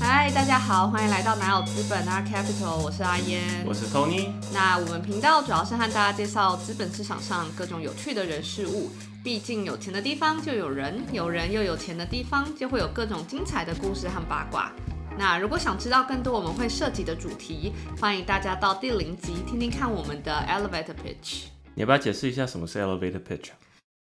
嗨，大家好，欢迎来到哪有资本 Art Capital，我是阿烟，我是 Tony。那我们频道主要是和大家介绍资本市场上各种有趣的人事物。毕竟有钱的地方就有人，有人又有钱的地方就会有各种精彩的故事和八卦。那如果想知道更多我们会涉及的主题，欢迎大家到第零集听听看我们的 Elevator Pitch。你要不要解释一下什么是 Elevator Pitch？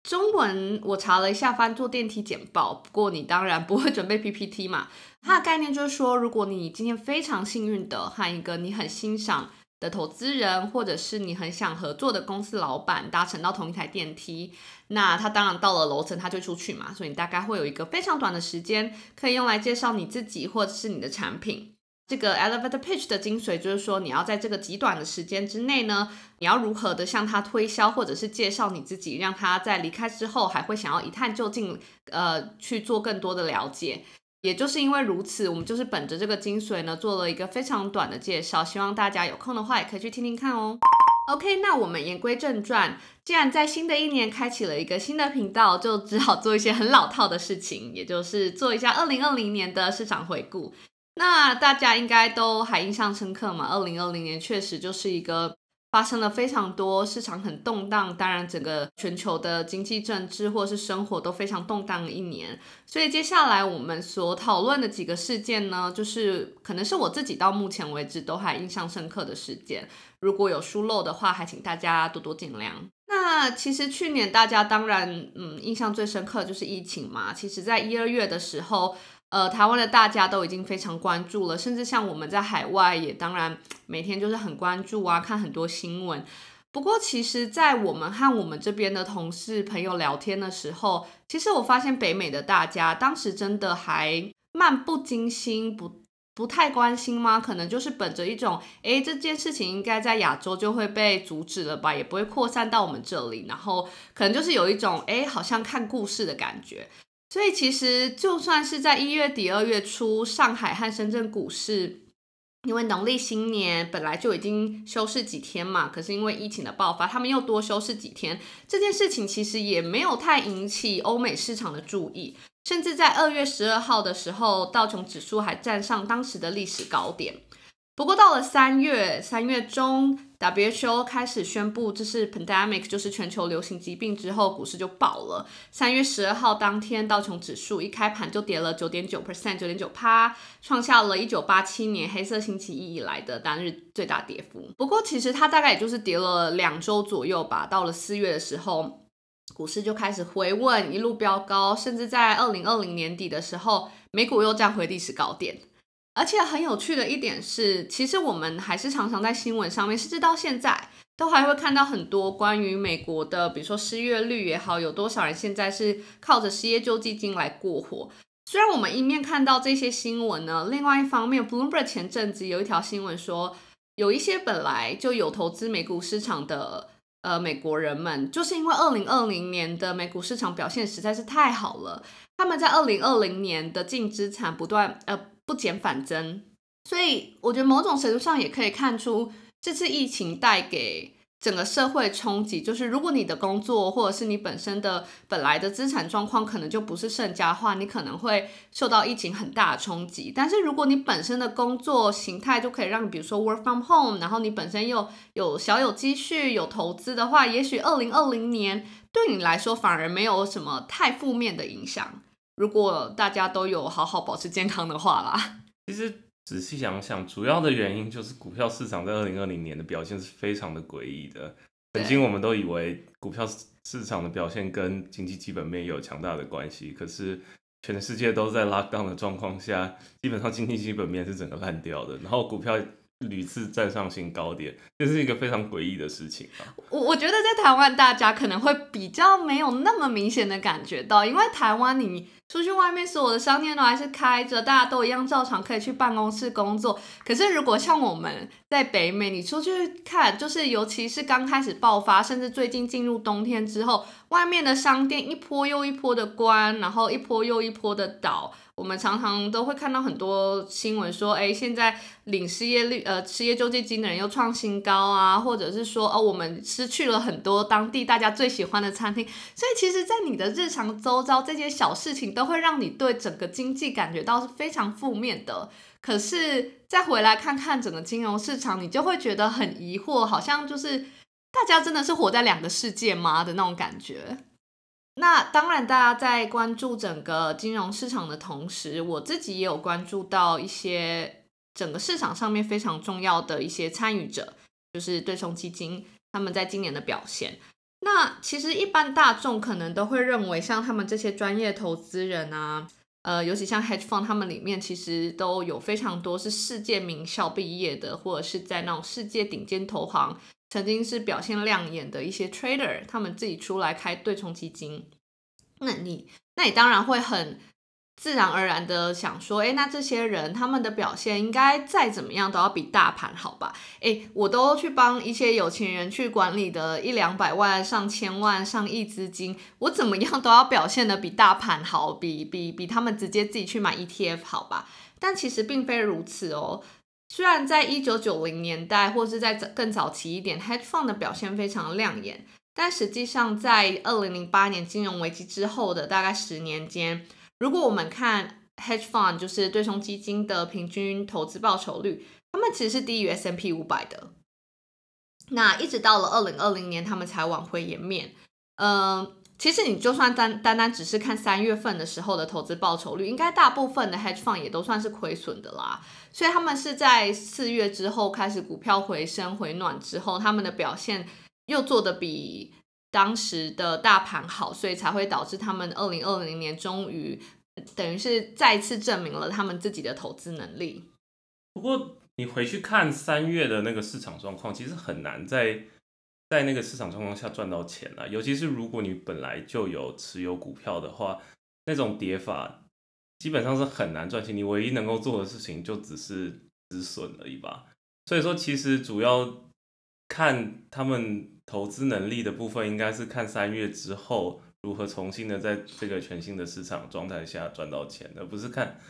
中文我查了一下，翻做电梯简报。不过你当然不会准备 PPT 嘛。它的概念就是说，如果你今天非常幸运的和一个你很欣赏的投资人，或者是你很想合作的公司老板搭乘到同一台电梯，那他当然到了楼层他就出去嘛。所以你大概会有一个非常短的时间可以用来介绍你自己或者是你的产品。这个 elevator pitch 的精髓就是说，你要在这个极短的时间之内呢，你要如何的向他推销或者是介绍你自己，让他在离开之后还会想要一探究竟，呃，去做更多的了解。也就是因为如此，我们就是本着这个精髓呢，做了一个非常短的介绍，希望大家有空的话也可以去听听看哦。OK，那我们言归正传，既然在新的一年开启了一个新的频道，就只好做一些很老套的事情，也就是做一下二零二零年的市场回顾。那大家应该都还印象深刻嘛？二零二零年确实就是一个发生了非常多市场很动荡，当然整个全球的经济政治或是生活都非常动荡的一年。所以接下来我们所讨论的几个事件呢，就是可能是我自己到目前为止都还印象深刻的事件。如果有疏漏的话，还请大家多多见谅。那其实去年大家当然嗯印象最深刻就是疫情嘛。其实在一二月的时候。呃，台湾的大家都已经非常关注了，甚至像我们在海外也当然每天就是很关注啊，看很多新闻。不过，其实，在我们和我们这边的同事朋友聊天的时候，其实我发现北美的大家当时真的还漫不经心，不不太关心吗？可能就是本着一种，诶，这件事情应该在亚洲就会被阻止了吧，也不会扩散到我们这里，然后可能就是有一种，诶，好像看故事的感觉。所以其实就算是在一月底二月初，上海和深圳股市，因为农历新年本来就已经休市几天嘛，可是因为疫情的爆发，他们又多休市几天。这件事情其实也没有太引起欧美市场的注意，甚至在二月十二号的时候，道琼指数还站上当时的历史高点。不过到了三月，三月中，WHO 开始宣布这是 pandemic，就是全球流行疾病之后，股市就爆了。三月十二号当天，道琼指数一开盘就跌了九点九 percent，九点九趴，创下了一九八七年黑色星期一以来的单日最大跌幅。不过其实它大概也就是跌了两周左右吧。到了四月的时候，股市就开始回稳，一路飙高，甚至在二零二零年底的时候，美股又站回历史高点。而且很有趣的一点是，其实我们还是常常在新闻上面，甚至到现在都还会看到很多关于美国的，比如说失业率也好，有多少人现在是靠着失业救济金来过活。虽然我们一面看到这些新闻呢，另外一方面，Bloomberg 前阵子有一条新闻说，有一些本来就有投资美股市场的呃美国人们，就是因为二零二零年的美股市场表现实在是太好了，他们在二零二零年的净资产不断呃。不减反增，所以我觉得某种程度上也可以看出，这次疫情带给整个社会冲击，就是如果你的工作或者是你本身的本来的资产状况可能就不是胜家的话，你可能会受到疫情很大的冲击。但是如果你本身的工作形态就可以让你，比如说 work from home，然后你本身又有小有积蓄、有投资的话，也许二零二零年对你来说反而没有什么太负面的影响。如果大家都有好好保持健康的话啦，其实仔细想想，主要的原因就是股票市场在二零二零年的表现是非常的诡异的。曾经我们都以为股票市场的表现跟经济基本面有强大的关系，可是全世界都在 lockdown 的状况下，基本上经济基本面是整个烂掉的，然后股票。屡次站上新高点，这是一个非常诡异的事情。我我觉得在台湾，大家可能会比较没有那么明显的感觉到，因为台湾你出去外面，所有的商店都还是开着，大家都一样照常可以去办公室工作。可是如果像我们在北美，你出去看，就是尤其是刚开始爆发，甚至最近进入冬天之后，外面的商店一波又一波的关，然后一波又一波的倒。我们常常都会看到很多新闻说，哎，现在领失业率呃失业救济金的人又创新高啊，或者是说哦，我们失去了很多当地大家最喜欢的餐厅。所以其实，在你的日常周遭，这些小事情都会让你对整个经济感觉到是非常负面的。可是再回来看看整个金融市场，你就会觉得很疑惑，好像就是大家真的是活在两个世界吗的那种感觉。那当然，大家在关注整个金融市场的同时，我自己也有关注到一些整个市场上面非常重要的一些参与者，就是对冲基金他们在今年的表现。那其实一般大众可能都会认为，像他们这些专业投资人啊，呃，尤其像 hedge fund，他们里面其实都有非常多是世界名校毕业的，或者是在那种世界顶尖投行。曾经是表现亮眼的一些 trader，他们自己出来开对冲基金，那你那你当然会很自然而然的想说，诶，那这些人他们的表现应该再怎么样都要比大盘好吧？诶，我都去帮一些有钱人去管理的一两百万、上千万、上亿资金，我怎么样都要表现得比大盘好，比比比他们直接自己去买 ETF 好吧？但其实并非如此哦。虽然在一九九零年代，或是在更早期一点，hedge fund 的表现非常亮眼，但实际上在二零零八年金融危机之后的大概十年间，如果我们看 hedge fund，就是对冲基金的平均投资报酬率，他们其实是低于 S M P 五百的。那一直到了二零二零年，他们才挽回颜面。嗯。其实你就算单单单只是看三月份的时候的投资报酬率，应该大部分的 hedge fund 也都算是亏损的啦。所以他们是在四月之后开始股票回升回暖之后，他们的表现又做得比当时的大盘好，所以才会导致他们二零二零年终于等于是再次证明了他们自己的投资能力。不过你回去看三月的那个市场状况，其实很难在。在那个市场状况下赚到钱了，尤其是如果你本来就有持有股票的话，那种跌法基本上是很难赚钱。你唯一能够做的事情就只是止损而已吧。所以说，其实主要看他们投资能力的部分，应该是看三月之后如何重新的在这个全新的市场状态下赚到钱，而不是看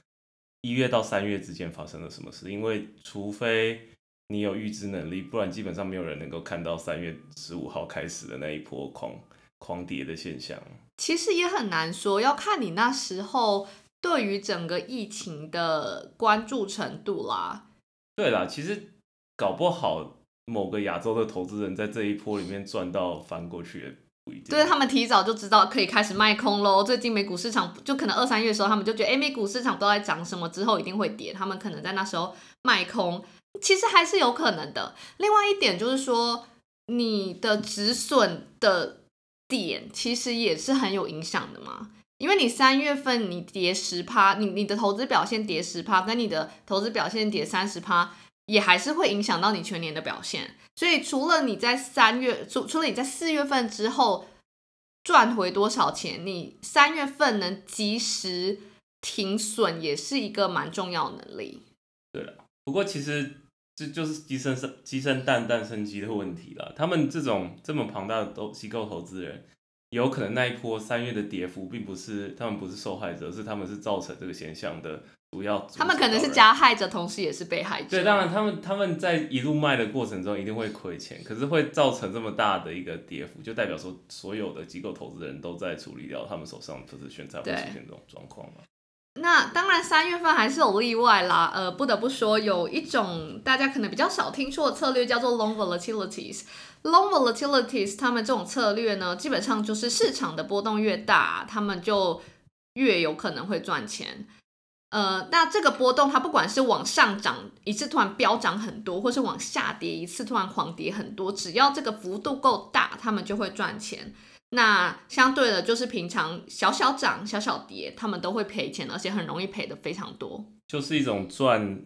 一月到三月之间发生了什么事。因为除非你有预知能力，不然基本上没有人能够看到三月十五号开始的那一波狂狂跌的现象。其实也很难说，要看你那时候对于整个疫情的关注程度啦。对啦，其实搞不好某个亚洲的投资人在这一波里面赚到翻过去也不一定。对，他们提早就知道可以开始卖空喽。最近美股市场就可能二三月的时候，他们就觉得，哎，美股市场都在涨什么，之后一定会跌，他们可能在那时候卖空。其实还是有可能的。另外一点就是说，你的止损的点其实也是很有影响的嘛。因为你三月份你跌十趴，你你的投资表现跌十趴，跟你的投资表现跌三十趴，也还是会影响到你全年的表现。所以除了你在三月，除除了你在四月份之后赚回多少钱，你三月份能及时停损，也是一个蛮重要能力。对了，不过其实。这就是鸡生生鸡生蛋，蛋生鸡的问题了。他们这种这么庞大的都机构投资人，有可能那一波三月的跌幅，并不是他们不是受害者，是他们是造成这个现象的主要。他们可能是加害者，同时也是被害者。对，当然他们他们在一路卖的过程中一定会亏钱，可是会造成这么大的一个跌幅，就代表说所有的机构投资人都在处理掉他们手上的资产，才会出现这种状况嘛。那当然，三月份还是有例外啦。呃，不得不说，有一种大家可能比较少听说的策略，叫做 long volatilities。long volatilities，他们这种策略呢，基本上就是市场的波动越大，他们就越有可能会赚钱。呃，那这个波动，它不管是往上涨一次突然飙涨很多，或是往下跌一次突然狂跌很多，只要这个幅度够大，他们就会赚钱。那相对的，就是平常小小涨、小小跌，他们都会赔钱，而且很容易赔的非常多。就是一种赚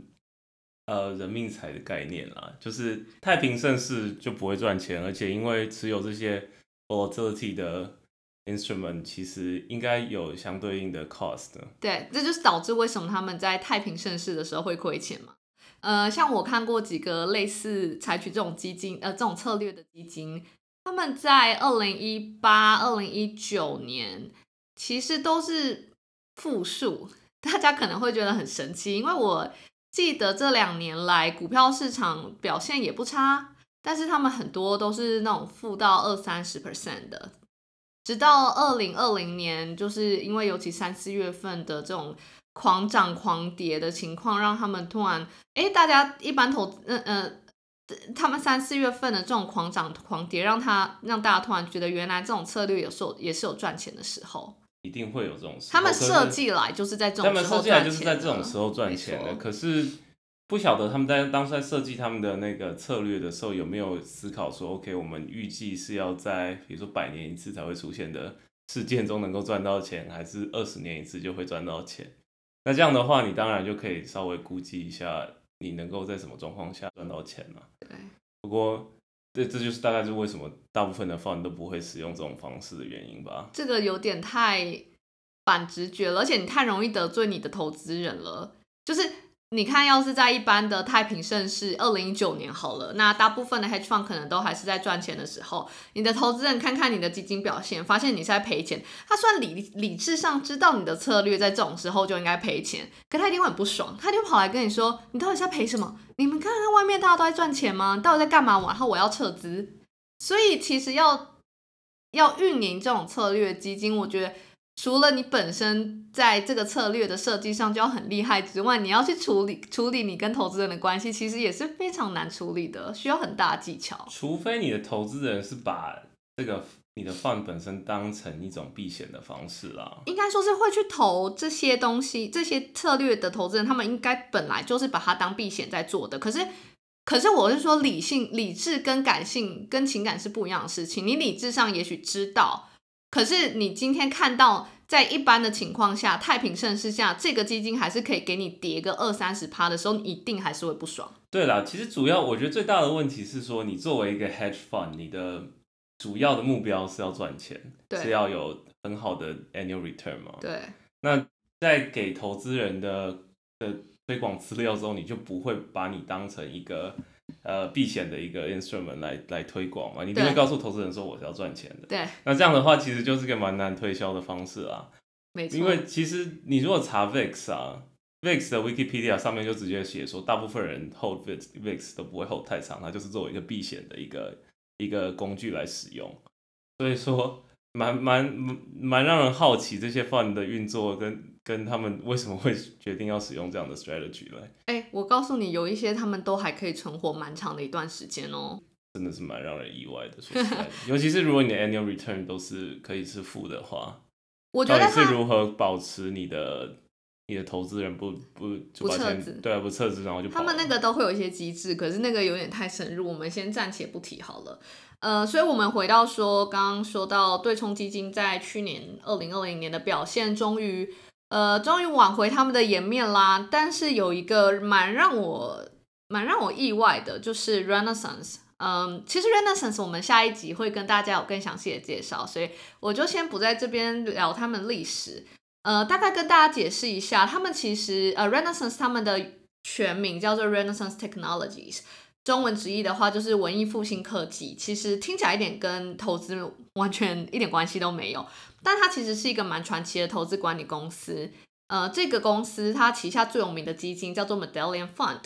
呃人命财的概念啦，就是太平盛世就不会赚钱，而且因为持有这些 volatility 的 instrument，其实应该有相对应的 cost。对，这就是导致为什么他们在太平盛世的时候会亏钱嘛。呃，像我看过几个类似采取这种基金呃这种策略的基金。他们在二零一八、二零一九年其实都是负数，大家可能会觉得很神奇，因为我记得这两年来股票市场表现也不差，但是他们很多都是那种负到二三十 percent 的，直到二零二零年，就是因为尤其三四月份的这种狂涨狂跌的情况，让他们突然，哎，大家一般投，嗯、嗯。他们三四月份的这种狂涨狂跌，让他让大家突然觉得，原来这种策略有时候也是有赚钱的时候。一定会有这种。他们设计来就是在这种时候赚钱的。他们设计来就是在这种时候赚钱的。可是不晓得他们在当时在设计他们的那个策略的时候，有没有思考说，OK，我们预计是要在比如说百年一次才会出现的事件中能够赚到钱，还是二十年一次就会赚到钱？那这样的话，你当然就可以稍微估计一下。你能够在什么状况下赚到钱呢？对，不过这这就是大概是为什么大部分的 fund 都不会使用这种方式的原因吧。这个有点太反直觉了，而且你太容易得罪你的投资人了，就是。你看，要是在一般的太平盛世，二零一九年好了，那大部分的 hedge fund 可能都还是在赚钱的时候，你的投资人看看你的基金表现，发现你是在赔钱，他算理理智上知道你的策略在这种时候就应该赔钱，可他一定会很不爽，他就跑来跟你说，你到底在赔什么？你们看看外面大家都在赚钱吗？到底在干嘛？然后我要撤资。所以其实要要运营这种策略基金，我觉得。除了你本身在这个策略的设计上就要很厉害之外，你要去处理处理你跟投资人的关系，其实也是非常难处理的，需要很大的技巧。除非你的投资人是把这个你的 fund 本身当成一种避险的方式啦。应该说是会去投这些东西，这些策略的投资人，他们应该本来就是把它当避险在做的。可是，可是我是说，理性、理智跟感性跟情感是不一样的事情。你理智上也许知道。可是你今天看到，在一般的情况下，太平盛世下，这个基金还是可以给你跌个二三十趴的时候，你一定还是会不爽。对啦，其实主要我觉得最大的问题是说，你作为一个 hedge fund，你的主要的目标是要赚钱，是要有很好的 annual return 嘛。对。那在给投资人的的推广资料之后，你就不会把你当成一个。呃，避险的一个 instrument 来来推广嘛，你就会告诉投资人说我是要赚钱的。对，那这样的话其实就是个蛮难推销的方式啊。没错。因为其实你如果查 VIX 啊，VIX 的 Wikipedia 上面就直接写说，大部分人 hold VIX VIX 都不会 hold 太长，它就是作为一个避险的一个一个工具来使用。所以说，蛮蛮蛮让人好奇这些 fund 的运作跟。跟他们为什么会决定要使用这样的 strategy 来？哎、欸，我告诉你，有一些他们都还可以存活蛮长的一段时间哦。真的是蛮让人意外的，说实在，尤其是如果你的 annual return 都是可以是负的话，我觉得是如何保持你的你的投资人不不不撤资？对啊，不撤资，然后就。他们那个都会有一些机制，可是那个有点太深入，我们先暂且不提好了。呃，所以我们回到说，刚刚说到对冲基金在去年二零二零年的表现，终于。呃，终于挽回他们的颜面啦！但是有一个蛮让我蛮让我意外的，就是 Renaissance。嗯，其实 Renaissance 我们下一集会跟大家有更详细的介绍，所以我就先不在这边聊他们历史。呃，大概跟大家解释一下，他们其实呃 Renaissance 他们的全名叫做 Renaissance Technologies，中文直译的话就是文艺复兴科技。其实听起来一点跟投资完全一点关系都没有。但它其实是一个蛮传奇的投资管理公司。呃，这个公司它旗下最有名的基金叫做 Medallion Fund。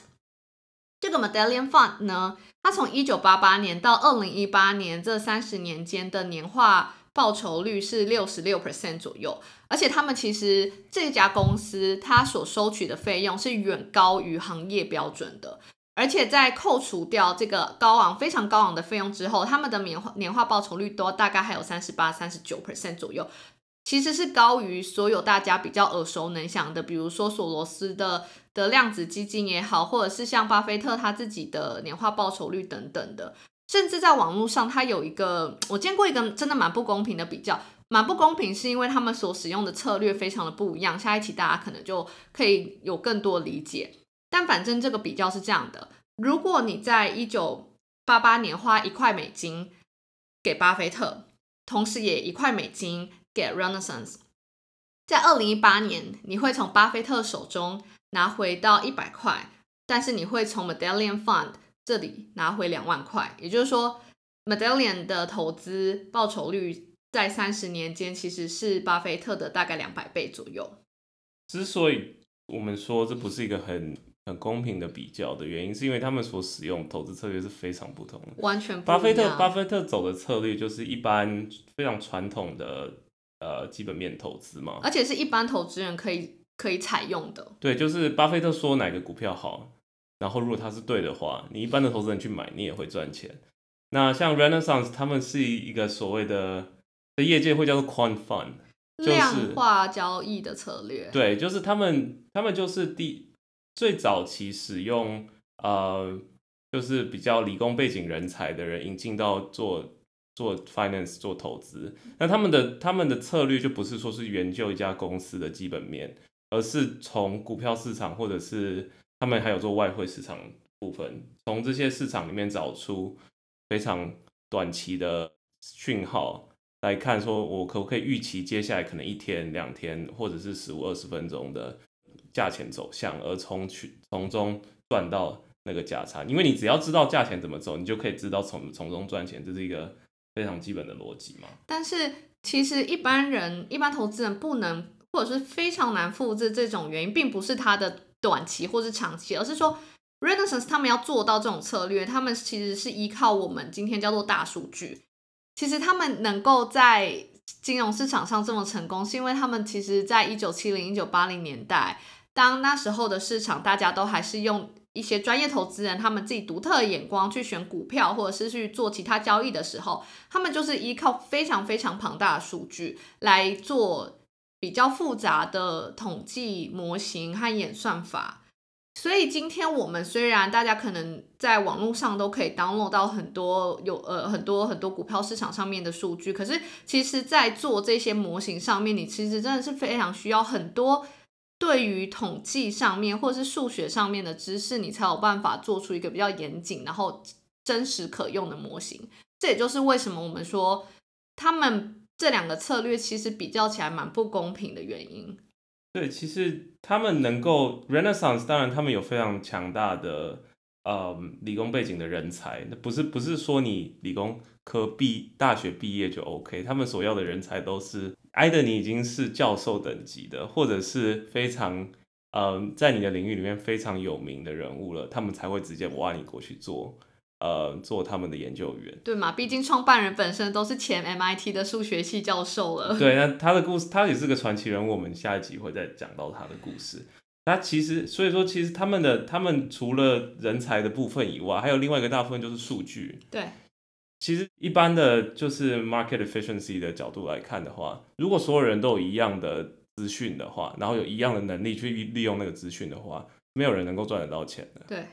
这个 Medallion Fund 呢，它从一九八八年到二零一八年这三十年间的年化报酬率是六十六 percent 左右。而且他们其实这家公司它所收取的费用是远高于行业标准的。而且在扣除掉这个高昂、非常高昂的费用之后，他们的年化年化报酬率都大概还有三十八、三十九 percent 左右，其实是高于所有大家比较耳熟能详的，比如说索罗斯的的量子基金也好，或者是像巴菲特他自己的年化报酬率等等的。甚至在网络上，他有一个我见过一个真的蛮不公平的比较，蛮不公平是因为他们所使用的策略非常的不一样。下一期大家可能就可以有更多理解。但反正这个比较是这样的：如果你在一九八八年花一块美金给巴菲特，同时也一块美金给 Renaissance，在二零一八年你会从巴菲特手中拿回到一百块，但是你会从 Medallion Fund 这里拿回两万块。也就是说，Medallion 的投资报酬率在三十年间其实是巴菲特的大概两百倍左右。之所以我们说这不是一个很很公平的比较的原因，是因为他们所使用投资策略是非常不同的。完全。巴菲特巴菲特走的策略就是一般非常传统的呃基本面投资嘛，而且是一般投资人可以可以采用的。对，就是巴菲特说哪个股票好，然后如果他是对的话，你一般的投资人去买，你也会赚钱。那像 Renaissance 他们是一个所谓的在业界会叫做 Quant Fund。就是、量化交易的策略，对，就是他们，他们就是第最早期使用，呃，就是比较理工背景人才的人引进到做做 finance 做投资。那他们的他们的策略就不是说是研究一家公司的基本面，而是从股票市场或者是他们还有做外汇市场部分，从这些市场里面找出非常短期的讯号。来看，说我可不可以预期接下来可能一天、两天，或者是十五、二十分钟的价钱走向，而从去从中赚到那个价差。因为你只要知道价钱怎么走，你就可以知道从从中赚钱，这是一个非常基本的逻辑嘛。但是其实一般人、一般投资人不能，或者是非常难复制这种原因，并不是他的短期或是长期，而是说 Renaissance 他们要做到这种策略，他们其实是依靠我们今天叫做大数据。其实他们能够在金融市场上这么成功，是因为他们其实在一九七零、一九八零年代，当那时候的市场大家都还是用一些专业投资人他们自己独特的眼光去选股票，或者是去做其他交易的时候，他们就是依靠非常非常庞大的数据来做比较复杂的统计模型和演算法。所以今天我们虽然大家可能在网络上都可以 download 到很多有呃很多很多股票市场上面的数据，可是其实，在做这些模型上面，你其实真的是非常需要很多对于统计上面或是数学上面的知识，你才有办法做出一个比较严谨然后真实可用的模型。这也就是为什么我们说他们这两个策略其实比较起来蛮不公平的原因。对，其实他们能够 Renaissance，当然他们有非常强大的呃理工背景的人才，那不是不是说你理工科毕大学毕业就 OK，他们所要的人才都是挨的你已经是教授等级的，或者是非常呃在你的领域里面非常有名的人物了，他们才会直接挖你过去做。呃，做他们的研究员，对嘛？毕竟创办人本身都是前 MIT 的数学系教授了。对，那他的故事，他也是个传奇人物。我们下一集会再讲到他的故事。那其实，所以说，其实他们的他们除了人才的部分以外，还有另外一个大部分就是数据。对，其实一般的就是 market efficiency 的角度来看的话，如果所有人都有一样的资讯的话，然后有一样的能力去利用那个资讯的话，没有人能够赚得到钱的。对。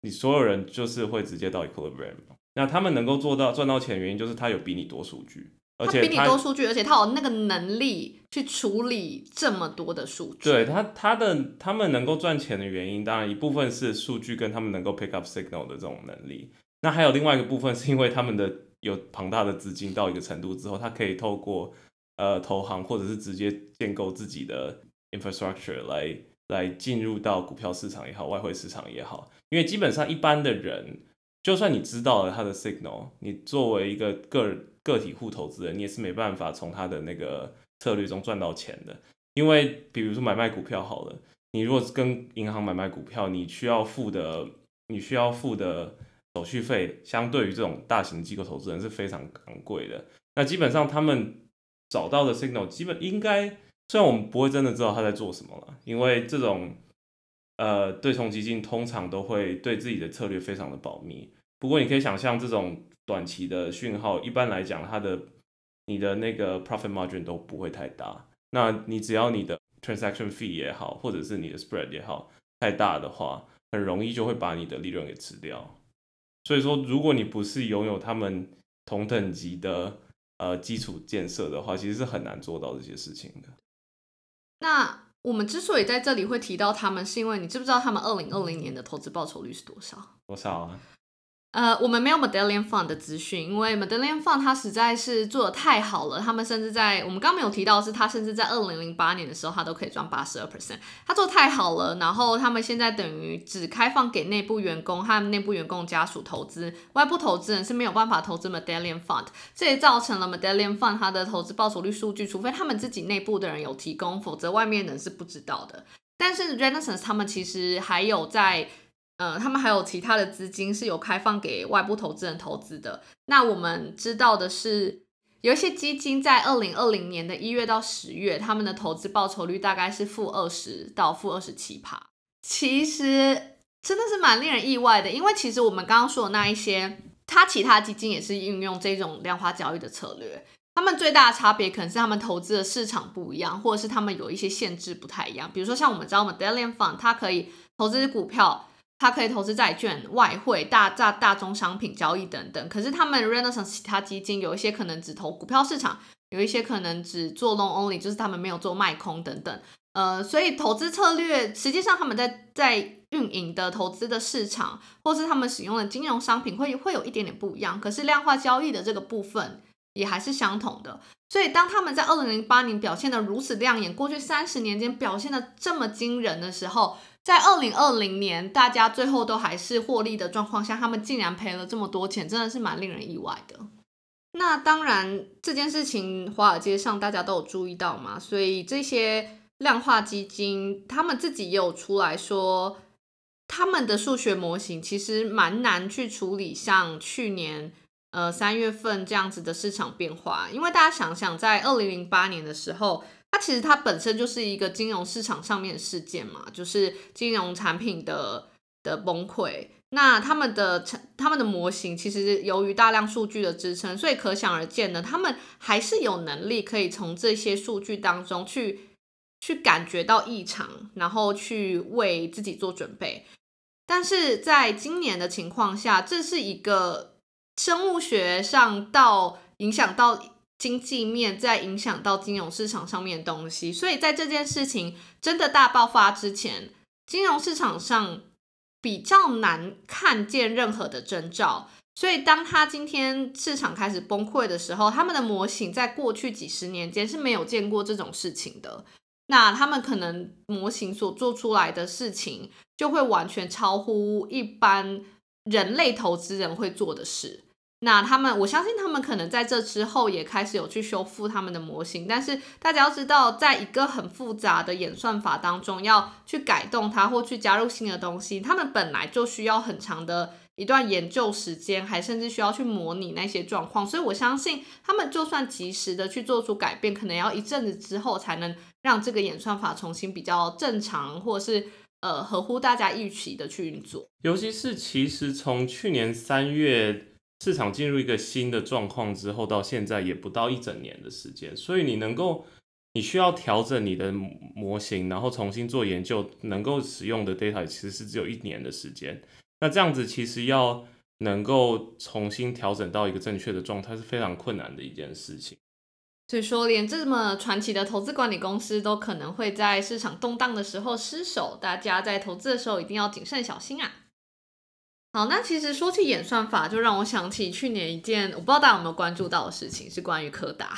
你所有人就是会直接到 equilibrium，那他们能够做到赚到钱的原因就是他有比你多数据，而且比你多数据，而且他有那个能力去处理这么多的数据。对他，他的他们能够赚钱的原因，当然一部分是数据跟他们能够 pick up signal 的这种能力。那还有另外一个部分是因为他们的有庞大的资金到一个程度之后，他可以透过呃投行或者是直接建构自己的 infrastructure 来来进入到股票市场也好，外汇市场也好。因为基本上一般的人，就算你知道了他的 signal，你作为一个个个体户投资人，你也是没办法从他的那个策略中赚到钱的。因为比如说买卖股票好了，你如果跟银行买卖股票，你需要付的你需要付的手续费，相对于这种大型机构投资人是非常昂贵的。那基本上他们找到的 signal，基本应该虽然我们不会真的知道他在做什么了，因为这种。呃，对冲基金通常都会对自己的策略非常的保密。不过，你可以想象，这种短期的讯号，一般来讲，它的你的那个 profit margin 都不会太大。那你只要你的 transaction fee 也好，或者是你的 spread 也好，太大的话，很容易就会把你的利润给吃掉。所以说，如果你不是拥有他们同等级的呃基础建设的话，其实是很难做到这些事情的。那。我们之所以在这里会提到他们，是因为你知不知道他们二零二零年的投资报酬率是多少？多少啊？呃，我们没有 Medallion Fund 的资讯，因为 Medallion Fund 它实在是做得太好了。他们甚至在我们刚刚没有提到是，它甚至在二零零八年的时候，它都可以赚八十二 percent。它做太好了，然后他们现在等于只开放给内部员工和内部员工家属投资，外部投资人是没有办法投资 Medallion Fund。这也造成了 Medallion Fund 它的投资报酬率数据，除非他们自己内部的人有提供，否则外面人是不知道的。但是 Renaissance 他们其实还有在。呃，他们还有其他的资金是有开放给外部投资人投资的。那我们知道的是，有一些基金在二零二零年的一月到十月，他们的投资报酬率大概是负二十到负二十七趴。其实真的是蛮令人意外的，因为其实我们刚刚说的那一些，它其他基金也是运用这种量化交易的策略。他们最大的差别可能是他们投资的市场不一样，或者是他们有一些限制不太一样。比如说像我们知道 Medallion Fund，它可以投资股票。它可以投资债券、外汇、大大大宗商品交易等等，可是他们 Renaissance 其他基金有一些可能只投股票市场，有一些可能只做 long only，就是他们没有做卖空等等。呃，所以投资策略实际上他们在在运营的投资的市场，或是他们使用的金融商品会会有一点点不一样，可是量化交易的这个部分也还是相同的。所以当他们在二零零八年表现得如此亮眼，过去三十年间表现得这么惊人的时候，在二零二零年，大家最后都还是获利的状况下，他们竟然赔了这么多钱，真的是蛮令人意外的。那当然，这件事情华尔街上大家都有注意到嘛，所以这些量化基金他们自己也有出来说，他们的数学模型其实蛮难去处理像去年呃三月份这样子的市场变化，因为大家想想，在二零零八年的时候。它其实它本身就是一个金融市场上面的事件嘛，就是金融产品的的崩溃。那他们的成他们的模型其实由于大量数据的支撑，所以可想而知呢，他们还是有能力可以从这些数据当中去去感觉到异常，然后去为自己做准备。但是在今年的情况下，这是一个生物学上到影响到。经济面在影响到金融市场上面的东西，所以在这件事情真的大爆发之前，金融市场上比较难看见任何的征兆。所以当他今天市场开始崩溃的时候，他们的模型在过去几十年间是没有见过这种事情的。那他们可能模型所做出来的事情，就会完全超乎一般人类投资人会做的事。那他们，我相信他们可能在这之后也开始有去修复他们的模型，但是大家要知道，在一个很复杂的演算法当中，要去改动它或去加入新的东西，他们本来就需要很长的一段研究时间，还甚至需要去模拟那些状况，所以我相信他们就算及时的去做出改变，可能要一阵子之后才能让这个演算法重新比较正常，或者是呃合乎大家预期的去运作。尤其是其实从去年三月。市场进入一个新的状况之后，到现在也不到一整年的时间，所以你能够，你需要调整你的模型，然后重新做研究，能够使用的 data 其实是只有一年的时间。那这样子其实要能够重新调整到一个正确的状态是非常困难的一件事情。所以说，连这么传奇的投资管理公司都可能会在市场动荡的时候失手，大家在投资的时候一定要谨慎小心啊！好，那其实说起演算法，就让我想起去年一件我不知道大家有没有关注到的事情，是关于柯达。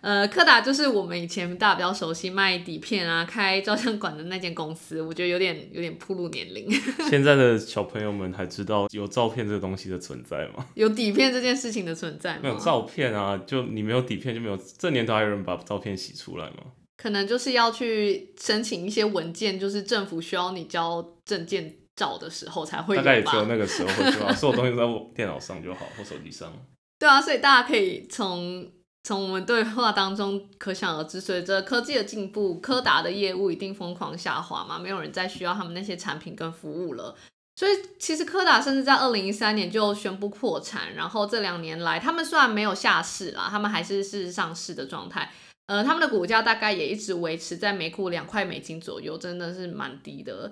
呃，柯达就是我们以前大家比较熟悉卖底片啊、开照相馆的那间公司。我觉得有点有点暴露年龄。现在的小朋友们还知道有照片这个东西的存在吗？有底片这件事情的存在吗？没有照片啊，就你没有底片就没有。这年头还有人把照片洗出来吗？可能就是要去申请一些文件，就是政府需要你交证件。照的时候才会有，大概也只有那个时候会做，所有东西都在电脑上就好，或手机上。对啊，所以大家可以从从我们对话当中可想而知，随着科技的进步，柯达的业务一定疯狂下滑嘛，没有人再需要他们那些产品跟服务了。所以其实柯达甚至在二零一三年就宣布破产，然后这两年来，他们虽然没有下市啦，他们还是是上市的状态。呃，他们的股价大概也一直维持在每股两块美金左右，真的是蛮低的。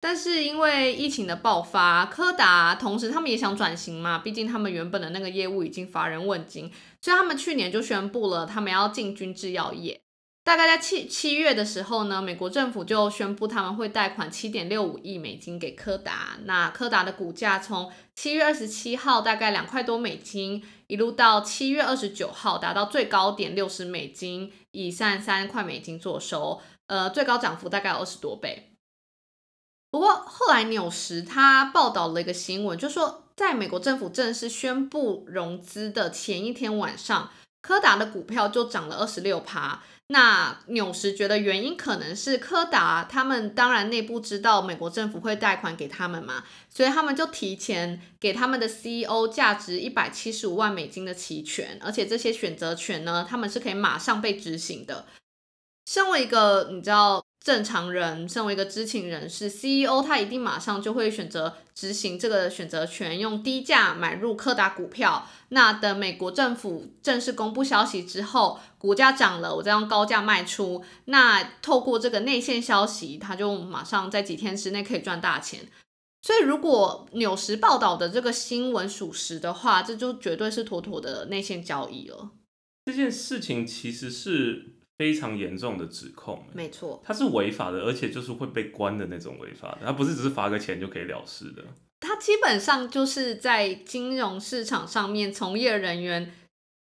但是因为疫情的爆发，柯达同时他们也想转型嘛，毕竟他们原本的那个业务已经乏人问津，所以他们去年就宣布了他们要进军制药业。大概在七七月的时候呢，美国政府就宣布他们会贷款七点六五亿美金给柯达。那柯达的股价从七月二十七号大概两块多美金，一路到七月二十九号达到最高点六十美金，以三十三块美金作收，呃，最高涨幅大概有二十多倍。不过后来纽时他报道了一个新闻，就说在美国政府正式宣布融资的前一天晚上，柯达的股票就涨了二十六趴。那纽时觉得原因可能是柯达他们当然内部知道美国政府会贷款给他们嘛，所以他们就提前给他们的 CEO 价值一百七十五万美金的期权，而且这些选择权呢，他们是可以马上被执行的。身为一个你知道。正常人身为一个知情人士，CEO 他一定马上就会选择执行这个选择权，用低价买入柯达股票。那等美国政府正式公布消息之后，股价涨了，我再用高价卖出。那透过这个内线消息，他就马上在几天之内可以赚大钱。所以，如果纽时报道的这个新闻属实的话，这就绝对是妥妥的内线交易了。这件事情其实是。非常严重的指控，没错，它是违法的，而且就是会被关的那种违法的，他不是只是罚个钱就可以了事的。它基本上就是在金融市场上面从业人员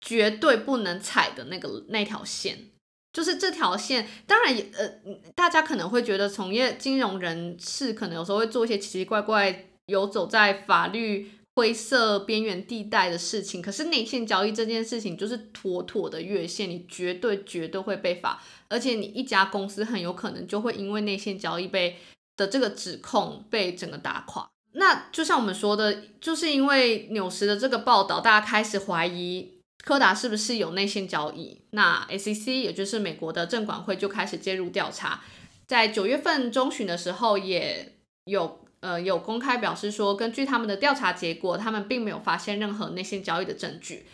绝对不能踩的那个那条线，就是这条线。当然，呃，大家可能会觉得从业金融人士可能有时候会做一些奇奇怪怪、游走在法律。灰色边缘地带的事情，可是内线交易这件事情就是妥妥的越线，你绝对绝对会被罚，而且你一家公司很有可能就会因为内线交易被的这个指控被整个打垮。那就像我们说的，就是因为纽时的这个报道，大家开始怀疑柯达是不是有内线交易，那 SEC 也就是美国的证管会就开始介入调查，在九月份中旬的时候也有。呃，有公开表示说，根据他们的调查结果，他们并没有发现任何内线交易的证据。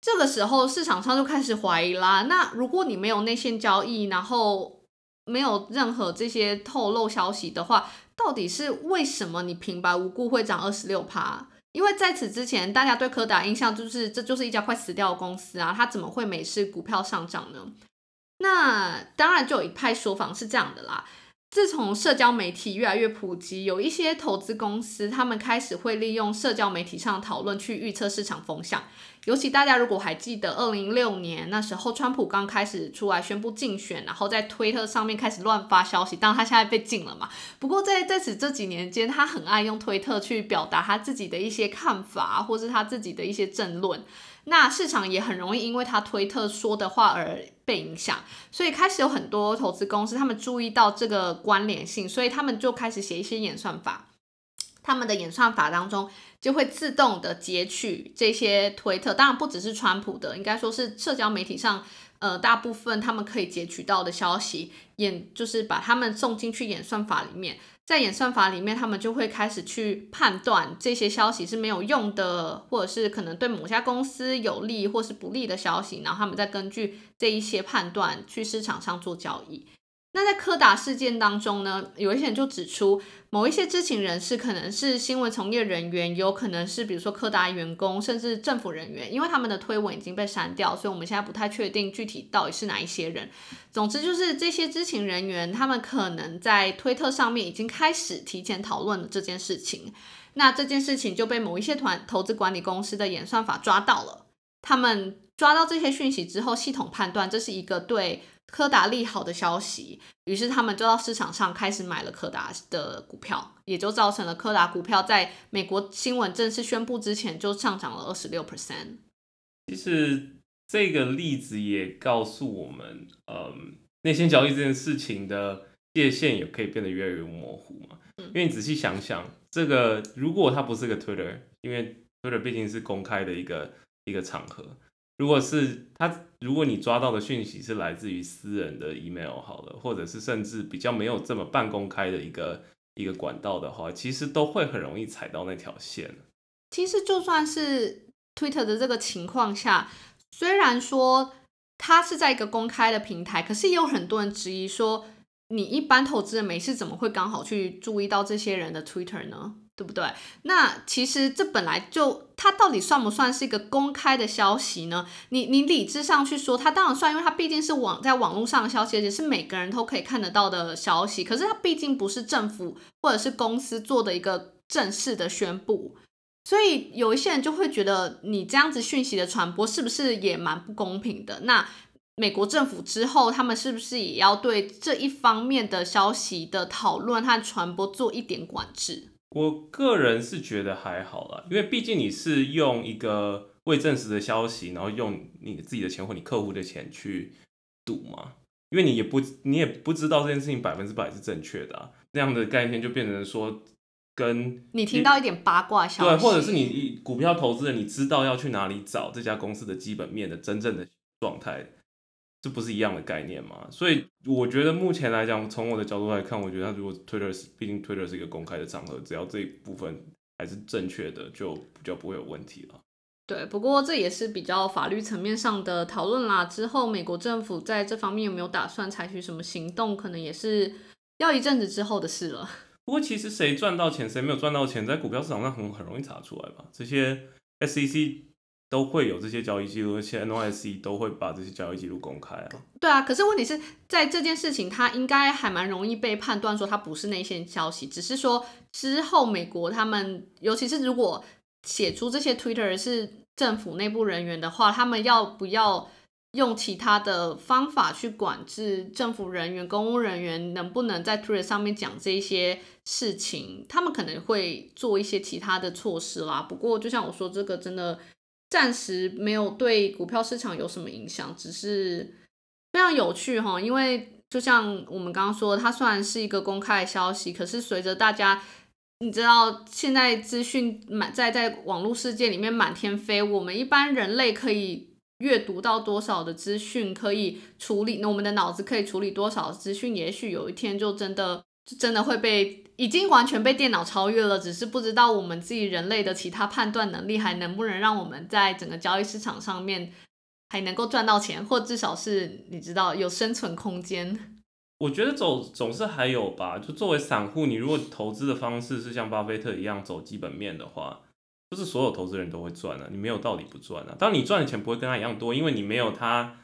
这个时候，市场上就开始怀疑啦。那如果你没有内线交易，然后没有任何这些透露消息的话，到底是为什么你平白无故会涨二十六趴？因为在此之前，大家对柯达印象就是这就是一家快死掉的公司啊，它怎么会每次股票上涨呢？那当然就有一派说法是这样的啦。自从社交媒体越来越普及，有一些投资公司，他们开始会利用社交媒体上的讨论去预测市场风向。尤其大家如果还记得，二零一六年那时候，川普刚开始出来宣布竞选，然后在推特上面开始乱发消息。当然，他现在被禁了嘛。不过在在此这几年间，他很爱用推特去表达他自己的一些看法，或是他自己的一些政论。那市场也很容易因为他推特说的话而被影响，所以开始有很多投资公司他们注意到这个关联性，所以他们就开始写一些演算法。他们的演算法当中就会自动的截取这些推特，当然不只是川普的，应该说是社交媒体上呃大部分他们可以截取到的消息，演就是把他们送进去演算法里面。在演算法里面，他们就会开始去判断这些消息是没有用的，或者是可能对某家公司有利或是不利的消息，然后他们再根据这一些判断去市场上做交易。那在柯达事件当中呢，有一些人就指出，某一些知情人士可能是新闻从业人员，有可能是比如说柯达员工，甚至政府人员，因为他们的推文已经被删掉，所以我们现在不太确定具体到底是哪一些人。总之就是这些知情人员，他们可能在推特上面已经开始提前讨论了这件事情。那这件事情就被某一些团投资管理公司的演算法抓到了，他们抓到这些讯息之后，系统判断这是一个对。柯达利好的消息，于是他们就到市场上开始买了柯达的股票，也就造成了柯达股票在美国新闻正式宣布之前就上涨了二十六 percent。其实这个例子也告诉我们，嗯，内线交易这件事情的界限也可以变得越来越模糊嘛。嗯因为你仔细想想，这个如果它不是个 Twitter，因为 Twitter 毕竟是公开的一个一个场合。如果是他，如果你抓到的讯息是来自于私人的 email 好了，或者是甚至比较没有这么半公开的一个一个管道的话，其实都会很容易踩到那条线。其实就算是 Twitter 的这个情况下，虽然说它是在一个公开的平台，可是也有很多人质疑说，你一般投资人没事怎么会刚好去注意到这些人的 Twitter 呢？对不对？那其实这本来就，它到底算不算是一个公开的消息呢？你你理智上去说，它当然算，因为它毕竟是网在网络上的消息，而且是每个人都可以看得到的消息。可是它毕竟不是政府或者是公司做的一个正式的宣布，所以有一些人就会觉得，你这样子讯息的传播是不是也蛮不公平的？那美国政府之后，他们是不是也要对这一方面的消息的讨论和传播做一点管制？我个人是觉得还好啦，因为毕竟你是用一个未证实的消息，然后用你自己的钱或你客户的钱去赌嘛，因为你也不你也不知道这件事情百分之百是正确的啊，那样的概念就变成说跟你听到一点八卦消息，对，或者是你股票投资人，你知道要去哪里找这家公司的基本面的真正的状态。这不是一样的概念嘛？所以我觉得目前来讲，从我的角度来看，我觉得他如果 Twitter 是，毕竟 Twitter 是一个公开的场合，只要这一部分还是正确的，就比较不会有问题了。对，不过这也是比较法律层面上的讨论啦。之后美国政府在这方面有没有打算采取什么行动，可能也是要一阵子之后的事了。不过其实谁赚到钱，谁没有赚到钱，在股票市场上很很容易查出来吧？这些 SEC。都会有这些交易记录，而且 NYSE 都会把这些交易记录公开啊。对啊，可是问题是在这件事情，它应该还蛮容易被判断说它不是内线消息，只是说之后美国他们，尤其是如果写出这些 Twitter 是政府内部人员的话，他们要不要用其他的方法去管制政府人员、公务人员能不能在 Twitter 上面讲这些事情？他们可能会做一些其他的措施啦。不过就像我说，这个真的。暂时没有对股票市场有什么影响，只是非常有趣哈。因为就像我们刚刚说，它虽然是一个公开的消息，可是随着大家，你知道现在资讯满在在网络世界里面满天飞，我们一般人类可以阅读到多少的资讯，可以处理，那我们的脑子可以处理多少资讯，也许有一天就真的。就真的会被已经完全被电脑超越了，只是不知道我们自己人类的其他判断能力还能不能让我们在整个交易市场上面还能够赚到钱，或至少是你知道有生存空间。我觉得总总是还有吧。就作为散户，你如果投资的方式是像巴菲特一样走基本面的话，就是所有投资人都会赚啊，你没有道理不赚啊。当你赚的钱不会跟他一样多，因为你没有他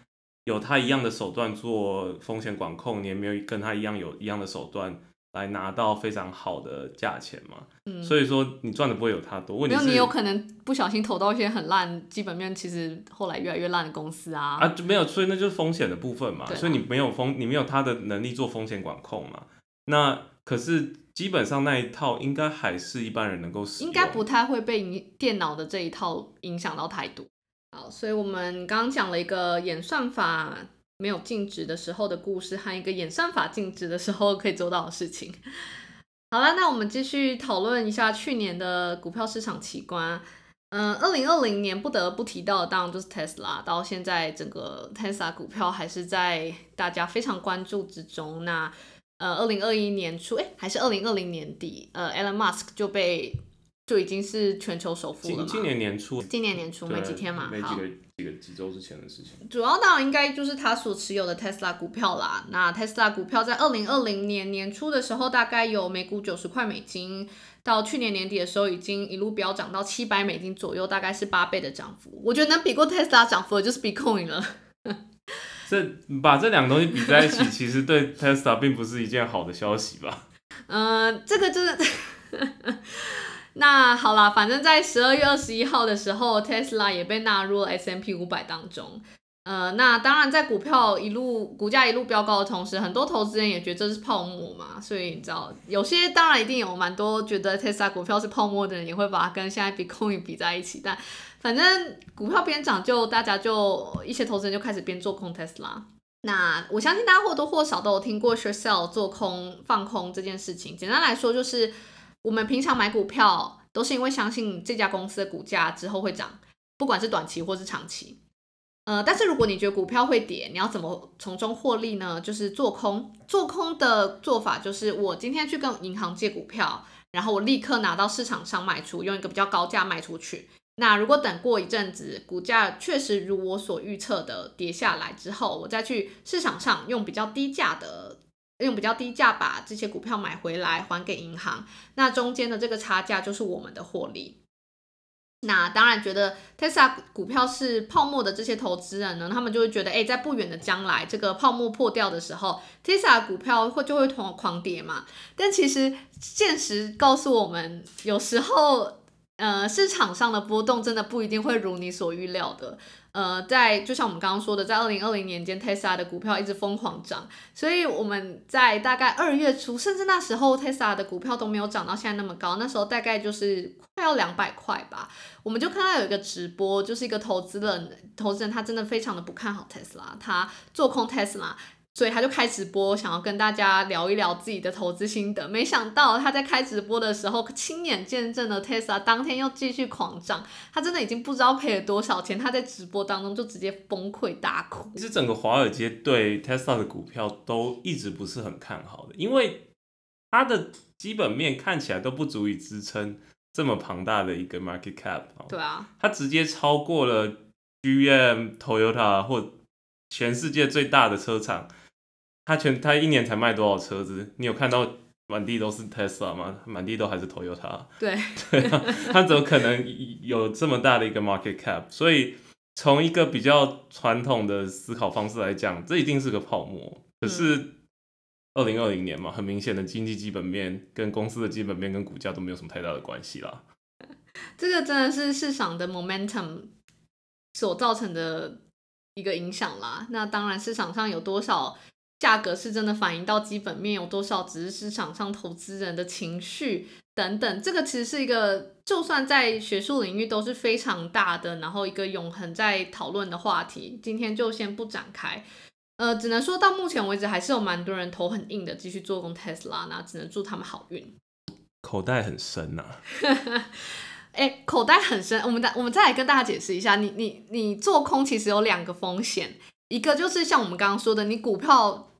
有他一样的手段做风险管控，你也没有跟他一样有一样的手段。来拿到非常好的价钱嘛，嗯，所以说你赚的不会有他多。问题你有可能不小心投到一些很烂、基本面其实后来越来越烂的公司啊。啊，就没有，所以那就是风险的部分嘛。所以你没有风，你没有他的能力做风险管控嘛。那可是基本上那一套应该还是一般人能够使用，应该不太会被电脑的这一套影响到太多。好，所以我们刚刚讲了一个演算法。没有净值的时候的故事和一个演算法净值的时候可以做到的事情。好了，那我们继续讨论一下去年的股票市场奇观。嗯、呃，二零二零年不得不提到的当然就是 Tesla，到现在整个 Tesla 股票还是在大家非常关注之中。那呃，二零二一年初，哎，还是二零二零年底，呃，Elon Musk 就被。就已经是全球首富了嘛？今年年初，今年年初没几天嘛，没几个几个几周之前的事情。主要当然应该就是他所持有的 Tesla 股票啦。那 Tesla 股票在二零二零年年初的时候，大概有每股九十块美金，到去年年底的时候，已经一路飙涨到七百美金左右，大概是八倍的涨幅。我觉得能比过 Tesla 涨幅的就是 Bitcoin 了。这把这两个东西比在一起，其实对 Tesla 并不是一件好的消息吧？嗯、呃，这个真的。那好啦，反正在十二月二十一号的时候，Tesla 也被纳入了 S&P 五百当中。呃，那当然，在股票一路股价一路飙高的同时，很多投资人也觉得这是泡沫嘛。所以你知道，有些当然一定有蛮多觉得 Tesla 股票是泡沫的人，也会把它跟现在 Bitcoin 比在一起。但反正股票边涨，就大家就一些投资人就开始边做空 Tesla。那我相信大家或多或少都有听过 short sell 做空放空这件事情。简单来说，就是。我们平常买股票都是因为相信这家公司的股价之后会涨，不管是短期或是长期。呃，但是如果你觉得股票会跌，你要怎么从中获利呢？就是做空。做空的做法就是我今天去跟银行借股票，然后我立刻拿到市场上卖出，用一个比较高价卖出去。那如果等过一阵子，股价确实如我所预测的跌下来之后，我再去市场上用比较低价的用比较低价把这些股票买回来还给银行，那中间的这个差价就是我们的获利。那当然，觉得 Tesla 股票是泡沫的这些投资人呢，他们就会觉得，哎，在不远的将来，这个泡沫破掉的时候，Tesla 股票会就会狂狂跌嘛。但其实现实告诉我们，有时候，呃，市场上的波动真的不一定会如你所预料的。呃，在就像我们刚刚说的，在二零二零年间，Tesla 的股票一直疯狂涨，所以我们在大概二月初，甚至那时候 Tesla 的股票都没有涨到现在那么高，那时候大概就是快要两百块吧，我们就看到有一个直播，就是一个投资人，投资人他真的非常的不看好 Tesla，他做空 Tesla。所以他就开直播，想要跟大家聊一聊自己的投资心得。没想到他在开直播的时候，亲眼见证了 Tesla 当天又继续狂涨。他真的已经不知道赔了多少钱。他在直播当中就直接崩溃大哭。其实整个华尔街对 Tesla 的股票都一直不是很看好的，因为它的基本面看起来都不足以支撑这么庞大的一个 market cap。对啊，它直接超过了 GM、Toyota 或全世界最大的车厂。他全他一年才卖多少车子？你有看到满地都是 Tesla 吗？满地都还是 Toyota。对 对啊，他怎么可能有这么大的一个 market cap？所以从一个比较传统的思考方式来讲，这一定是个泡沫。可是二零二零年嘛，很明显的经济基本面跟公司的基本面跟股价都没有什么太大的关系啦。这个真的是市场的 momentum 所造成的一个影响啦。那当然，市场上有多少？价格是真的反映到基本面有多少，只是市场上投资人的情绪等等。这个其实是一个，就算在学术领域都是非常大的，然后一个永恒在讨论的话题。今天就先不展开。呃，只能说到目前为止，还是有蛮多人头很硬的继续做空 Tesla，那只能祝他们好运。口袋很深呐、啊。哎，口袋很深。我们再我们再来跟大家解释一下，你你你做空其实有两个风险，一个就是像我们刚刚说的，你股票。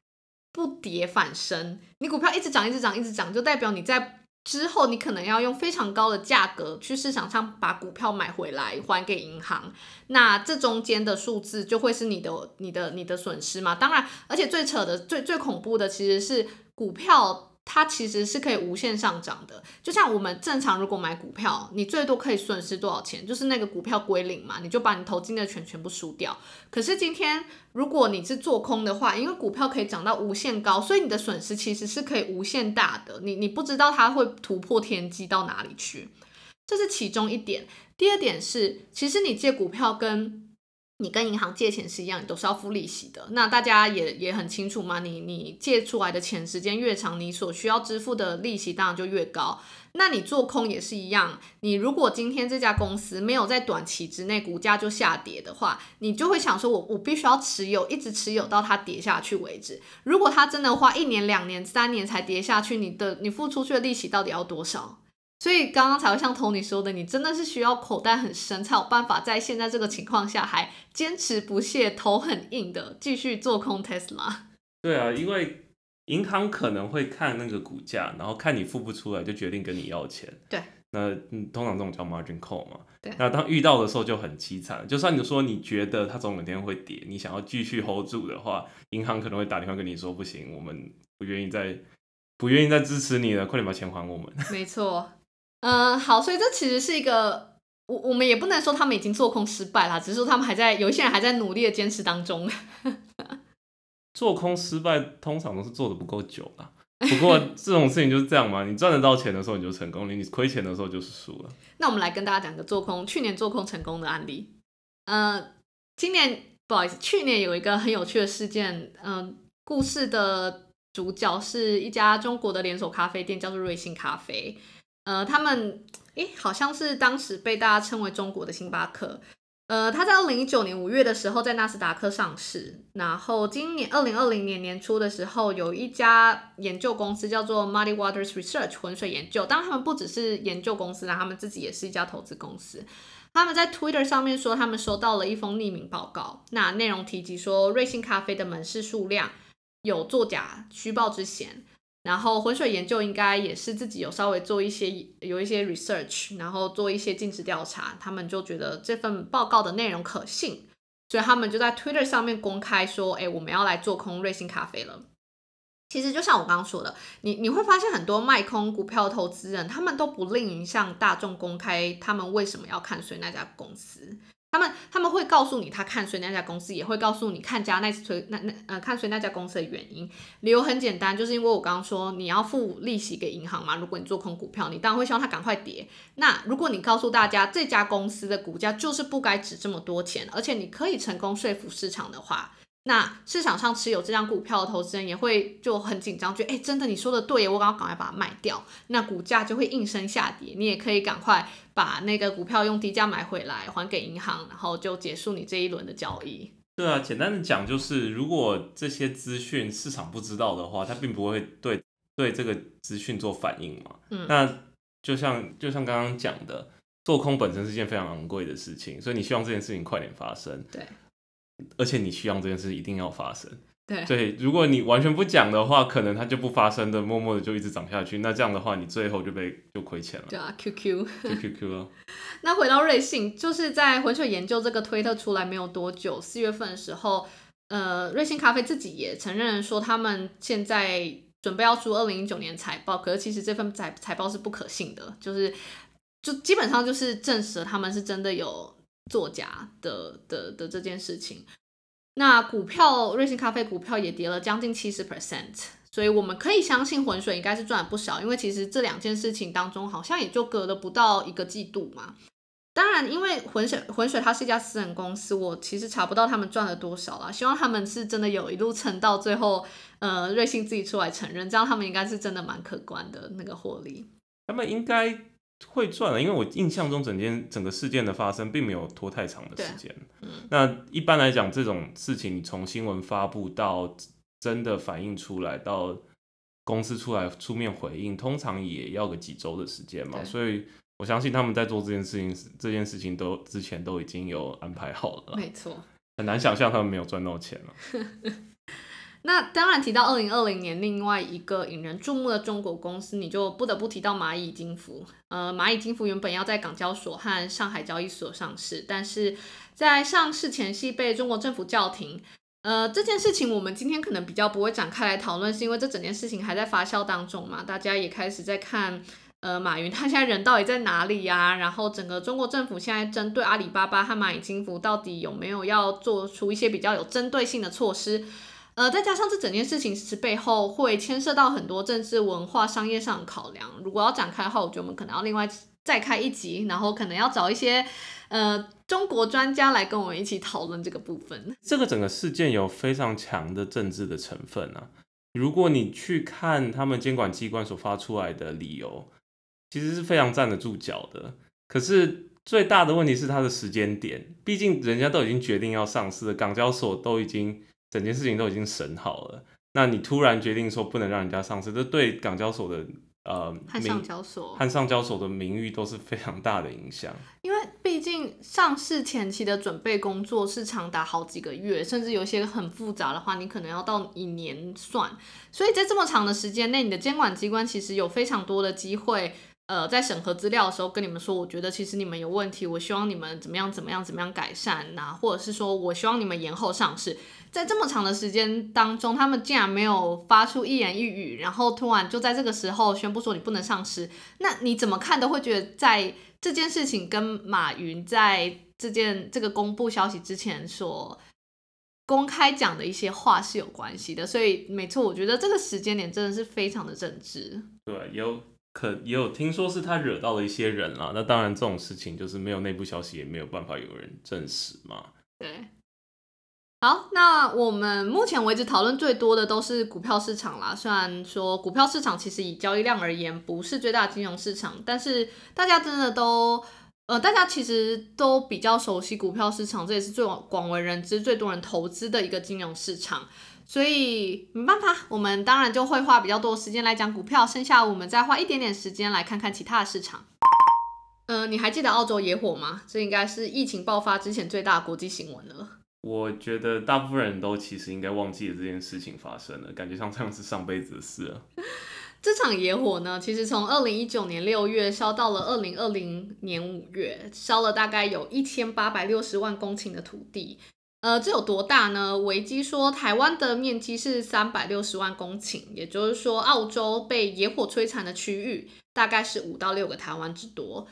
不跌反升，你股票一直涨，一直涨，一直涨，就代表你在之后你可能要用非常高的价格去市场上把股票买回来还给银行，那这中间的数字就会是你的、你的、你的损失嘛。当然，而且最扯的、最最恐怖的其实是股票。它其实是可以无限上涨的，就像我们正常如果买股票，你最多可以损失多少钱？就是那个股票归零嘛，你就把你投进的钱全部输掉。可是今天如果你是做空的话，因为股票可以涨到无限高，所以你的损失其实是可以无限大的。你你不知道它会突破天际到哪里去，这是其中一点。第二点是，其实你借股票跟你跟银行借钱是一样，你都是要付利息的。那大家也也很清楚嘛，你你借出来的钱时间越长，你所需要支付的利息当然就越高。那你做空也是一样，你如果今天这家公司没有在短期之内股价就下跌的话，你就会想说我我必须要持有，一直持有到它跌下去为止。如果它真的花一年、两年、三年才跌下去，你的你付出去的利息到底要多少？所以刚刚才会像 Tony 说的，你真的是需要口袋很深，才有办法在现在这个情况下还坚持不懈、头很硬的继续做空 Tesla。对啊，因为银行可能会看那个股价，然后看你付不出来，就决定跟你要钱。对，那通常这种叫 margin call 嘛。对。那当遇到的时候就很凄惨，就算你说你觉得它总有一天会跌，你想要继续 hold 住的话，银行可能会打电话跟你说不行，我们不愿意再不愿意再支持你了，快点把钱还我们。没错。嗯，好，所以这其实是一个，我我们也不能说他们已经做空失败啦，只是说他们还在，有一些人还在努力的坚持当中。做空失败通常都是做的不够久啦，不过这种事情就是这样嘛，你赚得到钱的时候你就成功了，你亏钱的时候就是输了。那我们来跟大家讲个做空，去年做空成功的案例。嗯，今年不好意思，去年有一个很有趣的事件，嗯，故事的主角是一家中国的连锁咖啡店，叫做瑞幸咖啡。呃，他们诶，好像是当时被大家称为中国的星巴克。呃，他在二零一九年五月的时候在纳斯达克上市，然后今年二零二零年年初的时候，有一家研究公司叫做 Muddy Waters Research 浑水研究。当然，他们不只是研究公司啦，他们自己也是一家投资公司。他们在 Twitter 上面说，他们收到了一封匿名报告，那内容提及说，瑞幸咖啡的门市数量有作假虚报之嫌。然后浑水研究应该也是自己有稍微做一些有一些 research，然后做一些尽职调查，他们就觉得这份报告的内容可信，所以他们就在 Twitter 上面公开说：“哎，我们要来做空瑞幸咖啡了。”其实就像我刚刚说的，你你会发现很多卖空股票投资人，他们都不吝于向大众公开他们为什么要看衰那家公司。他们他们会告诉你他看衰那家公司，也会告诉你看家那衰那那呃看衰那家公司的原因。理由很简单，就是因为我刚刚说你要付利息给银行嘛。如果你做空股票，你当然会希望它赶快跌。那如果你告诉大家这家公司的股价就是不该值这么多钱，而且你可以成功说服市场的话。那市场上持有这张股票的投资人也会就很紧张，觉得哎，真的你说的对，我刚刚赶快把它卖掉，那股价就会应声下跌。你也可以赶快把那个股票用低价买回来还给银行，然后就结束你这一轮的交易。对啊，简单的讲就是，如果这些资讯市场不知道的话，它并不会对对这个资讯做反应嘛。嗯，那就像就像刚刚讲的，做空本身是件非常昂贵的事情，所以你希望这件事情快点发生。对。而且你希望这件事一定要发生，对，对，如果你完全不讲的话，可能它就不发生的，默默的就一直涨下去。那这样的话，你最后就被就亏钱了。对啊，QQ，就 QQ 了。那回到瑞幸，就是在浑水研究这个推特出来没有多久，四月份的时候，呃，瑞幸咖啡自己也承认说，他们现在准备要出二零一九年财报，可是其实这份财财报是不可信的，就是就基本上就是证实了他们是真的有。作假的的的这件事情，那股票瑞幸咖啡股票也跌了将近七十 percent，所以我们可以相信浑水应该是赚了不少，因为其实这两件事情当中好像也就隔了不到一个季度嘛。当然，因为浑水浑水它是一家私人公司，我其实查不到他们赚了多少啦。希望他们是真的有一路撑到最后，呃，瑞幸自己出来承认，这样他们应该是真的蛮可观的那个获利。他们应该。会赚了，因为我印象中整件整个事件的发生并没有拖太长的时间。嗯，那一般来讲，这种事情你从新闻发布到真的反映出来，到公司出来出面回应，通常也要个几周的时间嘛。所以我相信他们在做这件事情，这件事情都之前都已经有安排好了。没错，很难想象他们没有赚到钱了。那当然提到二零二零年另外一个引人注目的中国公司，你就不得不提到蚂蚁金服。呃，蚂蚁金服原本要在港交所和上海交易所上市，但是在上市前夕被中国政府叫停。呃，这件事情我们今天可能比较不会展开来讨论，是因为这整件事情还在发酵当中嘛，大家也开始在看，呃，马云 他现在人到底在哪里呀？然后整个中国政府现在针对阿里巴巴和蚂蚁金服到底有没有要做出一些比较有针对性的措施？呃，再加上这整件事情其实背后会牵涉到很多政治、文化、商业上的考量。如果要展开的话，我觉得我们可能要另外再开一集，然后可能要找一些呃中国专家来跟我们一起讨论这个部分。这个整个事件有非常强的政治的成分啊！如果你去看他们监管机关所发出来的理由，其实是非常站得住脚的。可是最大的问题是它的时间点，毕竟人家都已经决定要上市了，港交所都已经。整件事情都已经审好了，那你突然决定说不能让人家上市，这对港交所的呃和上交所和上交所的名誉都是非常大的影响。因为毕竟上市前期的准备工作是长达好几个月，甚至有些很复杂的话，你可能要到一年算。所以在这么长的时间内，你的监管机关其实有非常多的机会。呃，在审核资料的时候跟你们说，我觉得其实你们有问题，我希望你们怎么样怎么样怎么样改善呐、或者是说我希望你们延后上市。在这么长的时间当中，他们竟然没有发出一言一语，然后突然就在这个时候宣布说你不能上市，那你怎么看都会觉得在这件事情跟马云在这件这个公布消息之前所公开讲的一些话是有关系的。所以没错，我觉得这个时间点真的是非常的正直。对，有。可也有听说是他惹到了一些人啦，那当然这种事情就是没有内部消息，也没有办法有人证实嘛。对，好，那我们目前为止讨论最多的都是股票市场啦。虽然说股票市场其实以交易量而言不是最大的金融市场，但是大家真的都呃，大家其实都比较熟悉股票市场，这也是最广为人知、最多人投资的一个金融市场。所以没办法，我们当然就会花比较多时间来讲股票，剩下我们再花一点点时间来看看其他的市场。呃，你还记得澳洲野火吗？这应该是疫情爆发之前最大的国际新闻了。我觉得大部分人都其实应该忘记了这件事情发生了，感觉像这样是上辈子的事了。这场野火呢，其实从二零一九年六月烧到了二零二零年五月，烧了大概有一千八百六十万公顷的土地。呃，这有多大呢？维基说，台湾的面积是三百六十万公顷，也就是说，澳洲被野火摧残的区域大概是五到六个台湾之多。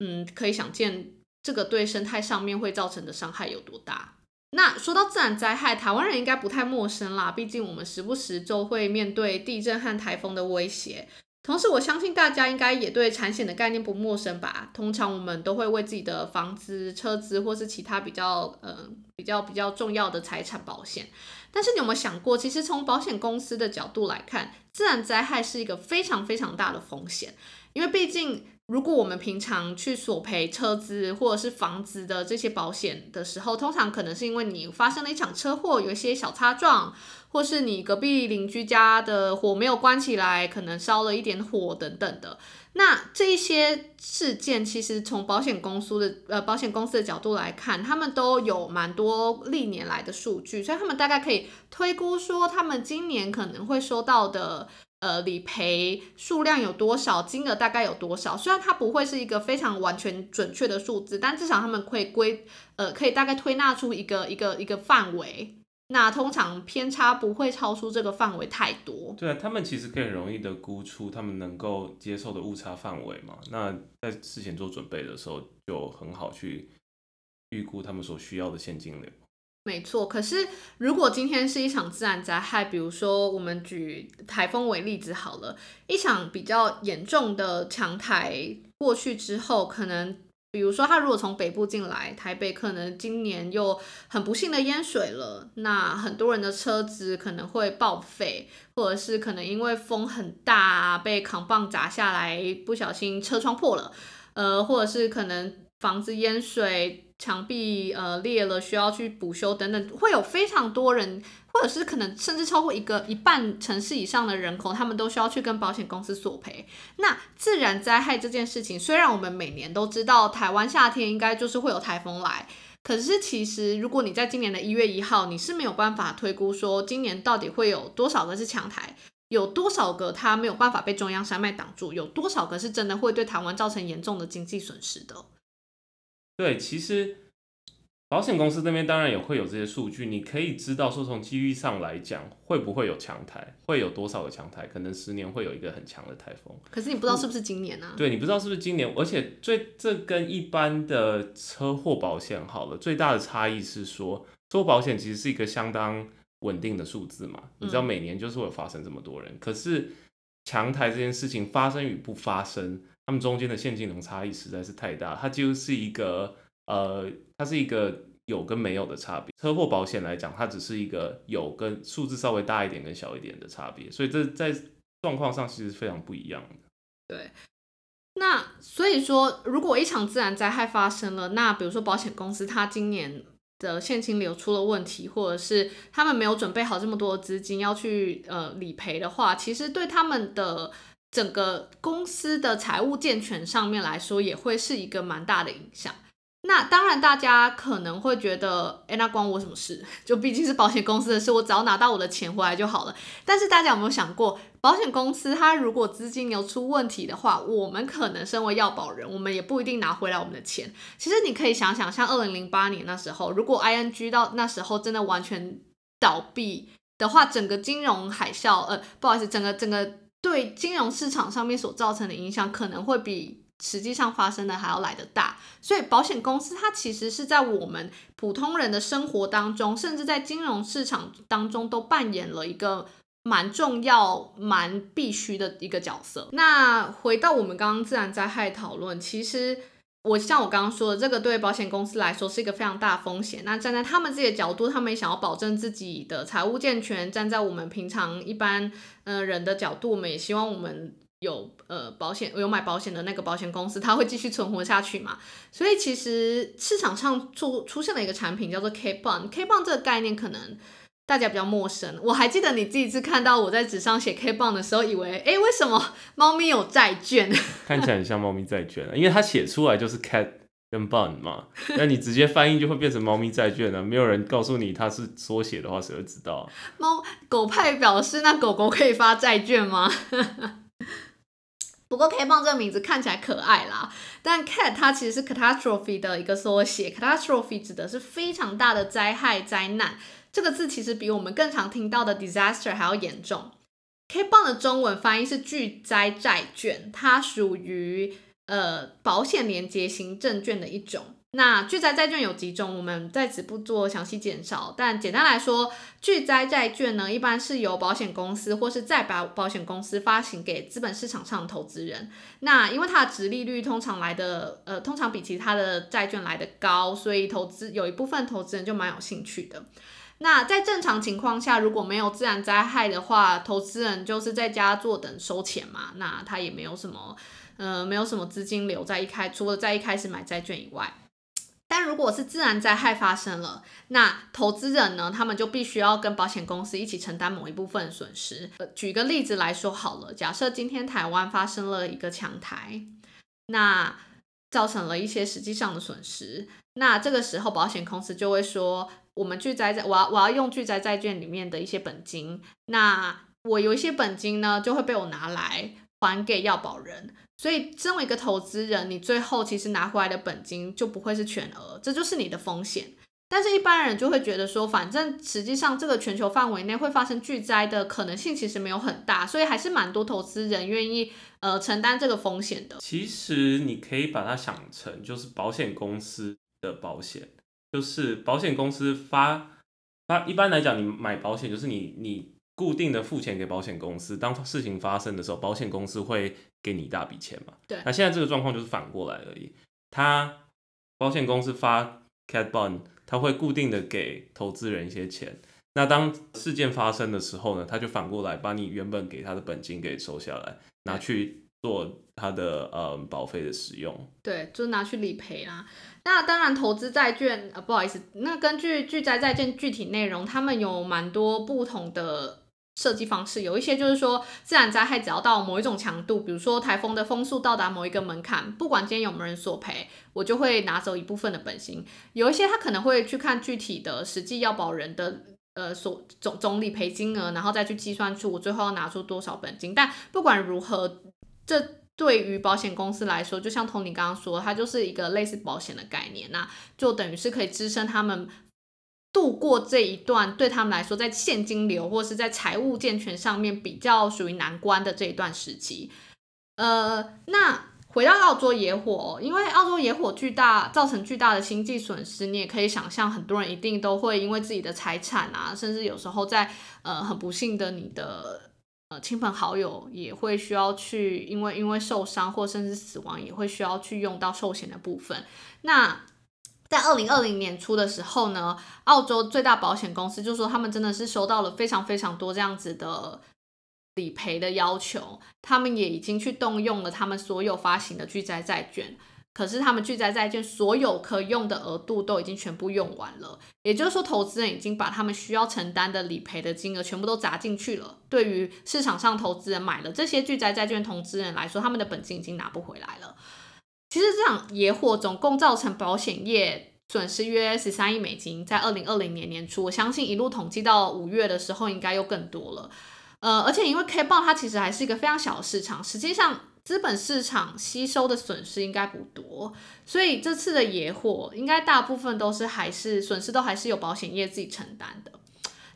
嗯，可以想见这个对生态上面会造成的伤害有多大。那说到自然灾害，台湾人应该不太陌生啦，毕竟我们时不时就会面对地震和台风的威胁。同时，我相信大家应该也对产险的概念不陌生吧？通常我们都会为自己的房子、车子或是其他比较呃比较比较重要的财产保险。但是你有没有想过，其实从保险公司的角度来看，自然灾害是一个非常非常大的风险，因为毕竟。如果我们平常去索赔车子或者是房子的这些保险的时候，通常可能是因为你发生了一场车祸，有一些小擦撞，或是你隔壁邻居家的火没有关起来，可能烧了一点火等等的。那这些事件，其实从保险公司的呃保险公司的角度来看，他们都有蛮多历年来的数据，所以他们大概可以推估说，他们今年可能会收到的。呃，理赔数量有多少？金额大概有多少？虽然它不会是一个非常完全准确的数字，但至少他们会归呃，可以大概推纳出一个一个一个范围。那通常偏差不会超出这个范围太多。对啊，他们其实可以很容易的估出他们能够接受的误差范围嘛。那在事前做准备的时候，就很好去预估他们所需要的现金流。没错，可是如果今天是一场自然灾害，比如说我们举台风为例子好了，一场比较严重的强台过去之后，可能比如说他如果从北部进来，台北可能今年又很不幸的淹水了，那很多人的车子可能会报废，或者是可能因为风很大被扛棒砸下来，不小心车窗破了，呃，或者是可能房子淹水。墙壁呃裂了，需要去补修等等，会有非常多人，或者是可能甚至超过一个一半城市以上的人口，他们都需要去跟保险公司索赔。那自然灾害这件事情，虽然我们每年都知道台湾夏天应该就是会有台风来，可是其实如果你在今年的一月一号，你是没有办法推估说今年到底会有多少个是强台，有多少个它没有办法被中央山脉挡住，有多少个是真的会对台湾造成严重的经济损失的。对，其实保险公司那边当然也会有这些数据，你可以知道说从机遇上来讲，会不会有强台，会有多少个强台，可能十年会有一个很强的台风。可是你不知道是不是今年呢？啊？对，你不知道是不是今年，而且最这跟一般的车祸保险好了，最大的差异是说，车祸保险其实是一个相当稳定的数字嘛，你知道每年就是会发生这么多人，嗯、可是强台这件事情发生与不发生。他们中间的现金流差异实在是太大，它就是一个呃，它是一个有跟没有的差别。车祸保险来讲，它只是一个有跟数字稍微大一点跟小一点的差别，所以这在状况上其实非常不一样的。对，那所以说，如果一场自然灾害发生了，那比如说保险公司它今年的现金流出了问题，或者是他们没有准备好这么多资金要去呃理赔的话，其实对他们的。整个公司的财务健全上面来说，也会是一个蛮大的影响。那当然，大家可能会觉得，哎，那关我什么事？就毕竟是保险公司的事，我只要拿到我的钱回来就好了。但是大家有没有想过，保险公司它如果资金有出问题的话，我们可能身为要保人，我们也不一定拿回来我们的钱。其实你可以想想，像二零零八年那时候，如果 ING 到那时候真的完全倒闭的话，整个金融海啸，呃，不好意思，整个整个。对金融市场上面所造成的影响，可能会比实际上发生的还要来得大。所以，保险公司它其实是在我们普通人的生活当中，甚至在金融市场当中，都扮演了一个蛮重要、蛮必须的一个角色。那回到我们刚刚自然灾害讨论，其实。我像我刚刚说的，这个对保险公司来说是一个非常大风险。那站在他们自己的角度，他们也想要保证自己的财务健全。站在我们平常一般呃人的角度，我们也希望我们有呃保险有买保险的那个保险公司，它会继续存活下去嘛。所以其实市场上出出现了一个产品叫做 K Bond。K Bond 这个概念可能。大家比较陌生，我还记得你第一次看到我在纸上写 K bond 的时候，以为，哎，为什么猫咪有债券？看起来很像猫咪债券啊，因为它写出来就是 cat 跟 bond 嘛，那你直接翻译就会变成猫咪债券了。没有人告诉你它是缩写的话，谁会知道？猫狗派表示，那狗狗可以发债券吗？不过 K bond 这个名字看起来可爱啦，但 CAT 它其实是 catastrophe 的一个缩写，catastrophe 指的是非常大的灾害灾难。这个字其实比我们更常听到的 disaster 还要严重。K bond 的中文翻译是巨灾债券，它属于呃保险连接型证券的一种。那巨灾债券有几种，我们在此不做详细介绍。但简单来说，巨灾债券呢，一般是由保险公司或是再保保险公司发行给资本市场上的投资人。那因为它的殖利率通常来的，呃，通常比其他的债券来的高，所以投资有一部分投资人就蛮有兴趣的。那在正常情况下，如果没有自然灾害的话，投资人就是在家坐等收钱嘛。那他也没有什么，呃，没有什么资金留在一开，除了在一开始买债券以外。但如果是自然灾害发生了，那投资人呢，他们就必须要跟保险公司一起承担某一部分损失。呃，举个例子来说好了，假设今天台湾发生了一个强台，那造成了一些实际上的损失，那这个时候保险公司就会说，我们巨灾债，我要我要用巨灾债券里面的一些本金，那我有一些本金呢，就会被我拿来还给要保人。所以，身为一个投资人，你最后其实拿回来的本金就不会是全额，这就是你的风险。但是，一般人就会觉得说，反正实际上这个全球范围内会发生巨灾的可能性其实没有很大，所以还是蛮多投资人愿意呃承担这个风险的。其实你可以把它想成就是保险公司的保险，就是保险公司发发一般来讲，你买保险就是你你。固定的付钱给保险公司，当事情发生的时候，保险公司会给你一大笔钱嘛？对。那现在这个状况就是反过来而已，他保险公司发 cat bond，他会固定的给投资人一些钱。那当事件发生的时候呢，他就反过来把你原本给他的本金给收下来，拿去做他的呃保费的使用。对，就拿去理赔啦。那当然，投资债券啊，不好意思，那根据巨灾债券具体内容，他们有蛮多不同的。设计方式有一些就是说，自然灾害只要到某一种强度，比如说台风的风速到达某一个门槛，不管今天有没有人索赔，我就会拿走一部分的本金。有一些他可能会去看具体的实际要保人的呃所总总理赔金额，然后再去计算出我最后要拿出多少本金。但不管如何，这对于保险公司来说，就像 Tony 刚刚说，它就是一个类似保险的概念，那就等于是可以支撑他们。度过这一段对他们来说，在现金流或是在财务健全上面比较属于难关的这一段时期。呃，那回到澳洲野火，因为澳洲野火巨大，造成巨大的经济损失，你也可以想象，很多人一定都会因为自己的财产啊，甚至有时候在呃很不幸的你的呃亲朋好友也会需要去，因为因为受伤或甚至死亡，也会需要去用到寿险的部分。那在二零二零年初的时候呢，澳洲最大保险公司就说他们真的是收到了非常非常多这样子的理赔的要求，他们也已经去动用了他们所有发行的巨灾债券，可是他们巨灾债券所有可用的额度都已经全部用完了，也就是说，投资人已经把他们需要承担的理赔的金额全部都砸进去了。对于市场上投资人买了这些巨灾债券投资人来说，他们的本金已经拿不回来了。其实这场野火总共造成保险业损失约十三亿美金，在二零二零年年初，我相信一路统计到五月的时候，应该又更多了。呃，而且因为 K 宝它其实还是一个非常小的市场，实际上资本市场吸收的损失应该不多，所以这次的野火应该大部分都是还是损失都还是由保险业自己承担的。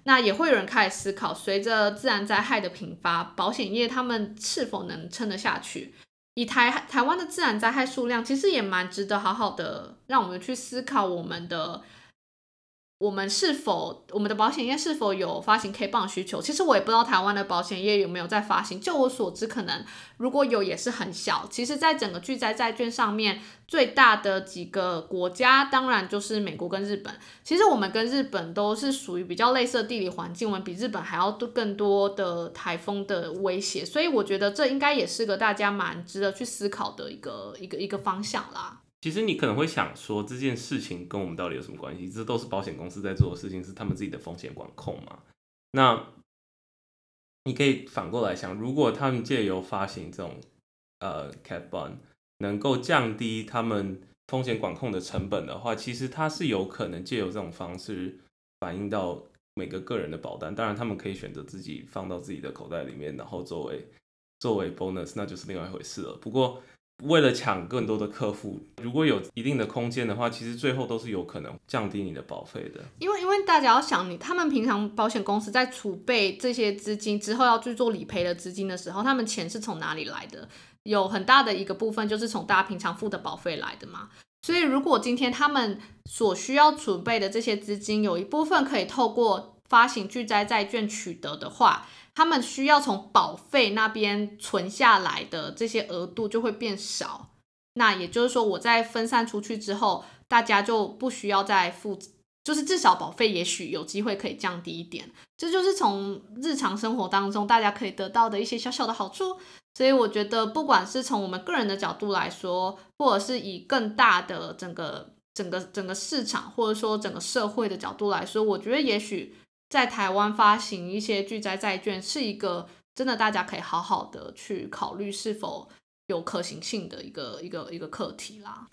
那也会有人开始思考，随着自然灾害的频发，保险业他们是否能撑得下去？以台台湾的自然灾害数量，其实也蛮值得好好的让我们去思考我们的。我们是否我们的保险业是否有发行 K 棒需求？其实我也不知道台湾的保险业有没有在发行。就我所知，可能如果有也是很小。其实，在整个巨灾债券上面，最大的几个国家当然就是美国跟日本。其实我们跟日本都是属于比较类似的地理环境，我们比日本还要多更多的台风的威胁。所以我觉得这应该也是个大家蛮值得去思考的一个一个一个方向啦。其实你可能会想说，这件事情跟我们到底有什么关系？这都是保险公司在做的事情，是他们自己的风险管控嘛。那你可以反过来想，如果他们借由发行这种呃 cat bond 能够降低他们风险管控的成本的话，其实它是有可能借由这种方式反映到每个个人的保单。当然，他们可以选择自己放到自己的口袋里面，然后作为作为 bonus，那就是另外一回事了。不过，为了抢更多的客户，如果有一定的空间的话，其实最后都是有可能降低你的保费的。因为，因为大家要想你，他们平常保险公司在储备这些资金之后要去做理赔的资金的时候，他们钱是从哪里来的？有很大的一个部分就是从大家平常付的保费来的嘛。所以，如果今天他们所需要储备的这些资金有一部分可以透过发行巨灾债券取得的话，他们需要从保费那边存下来的这些额度就会变少，那也就是说，我在分散出去之后，大家就不需要再付，就是至少保费也许有机会可以降低一点。这就是从日常生活当中大家可以得到的一些小小的好处。所以我觉得，不管是从我们个人的角度来说，或者是以更大的整个整个整个市场，或者说整个社会的角度来说，我觉得也许。在台湾发行一些巨灾债券是一个真的大家可以好好的去考虑是否有可行性的一个一个一个课题啦。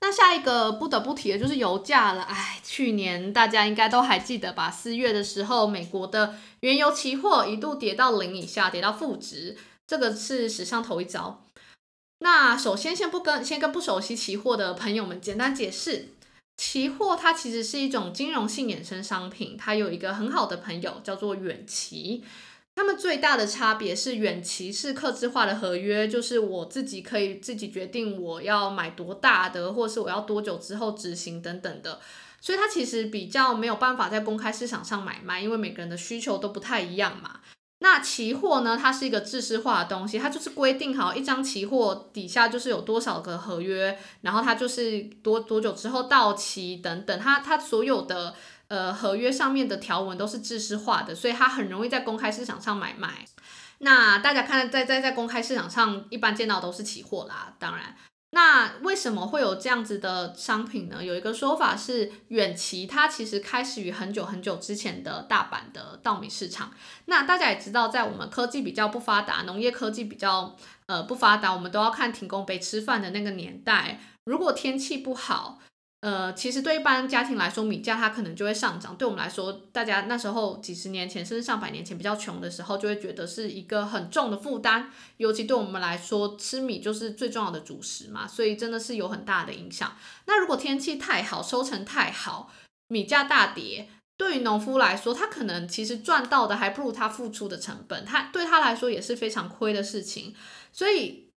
那下一个不得不提的就是油价了。哎，去年大家应该都还记得吧？四月的时候，美国的原油期货一度跌到零以下，跌到负值，这个是史上头一遭。那首先先不跟先跟不熟悉期货的朋友们简单解释。期货它其实是一种金融性衍生商品，它有一个很好的朋友叫做远期，它们最大的差别是远期是客制化的合约，就是我自己可以自己决定我要买多大的，或是我要多久之后执行等等的，所以它其实比较没有办法在公开市场上买卖，因为每个人的需求都不太一样嘛。那期货呢？它是一个制式化的东西，它就是规定好一张期货底下就是有多少个合约，然后它就是多多久之后到期等等，它它所有的呃合约上面的条文都是制式化的，所以它很容易在公开市场上买卖。那大家看在在在公开市场上一般见到都是期货啦，当然。那为什么会有这样子的商品呢？有一个说法是，远期它其实开始于很久很久之前的大阪的稻米市场。那大家也知道，在我们科技比较不发达、农业科技比较呃不发达，我们都要看停工被吃饭的那个年代，如果天气不好。呃，其实对一般家庭来说，米价它可能就会上涨。对我们来说，大家那时候几十年前甚至上百年前比较穷的时候，就会觉得是一个很重的负担。尤其对我们来说，吃米就是最重要的主食嘛，所以真的是有很大的影响。那如果天气太好，收成太好，米价大跌，对于农夫来说，他可能其实赚到的还不如他付出的成本，他对他来说也是非常亏的事情。所以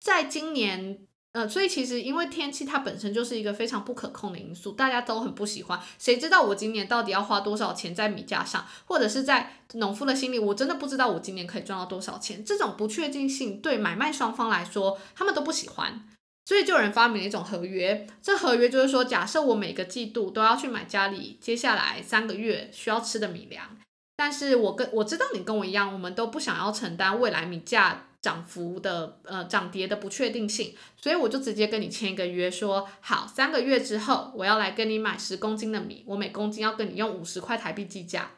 在今年。呃，所以其实因为天气它本身就是一个非常不可控的因素，大家都很不喜欢。谁知道我今年到底要花多少钱在米价上，或者是在农夫的心里，我真的不知道我今年可以赚到多少钱。这种不确定性对买卖双方来说，他们都不喜欢。所以就有人发明了一种合约，这合约就是说，假设我每个季度都要去买家里接下来三个月需要吃的米粮，但是我跟我知道你跟我一样，我们都不想要承担未来米价。涨幅的呃涨跌的不确定性，所以我就直接跟你签一个约说，好三个月之后我要来跟你买十公斤的米，我每公斤要跟你用五十块台币计价。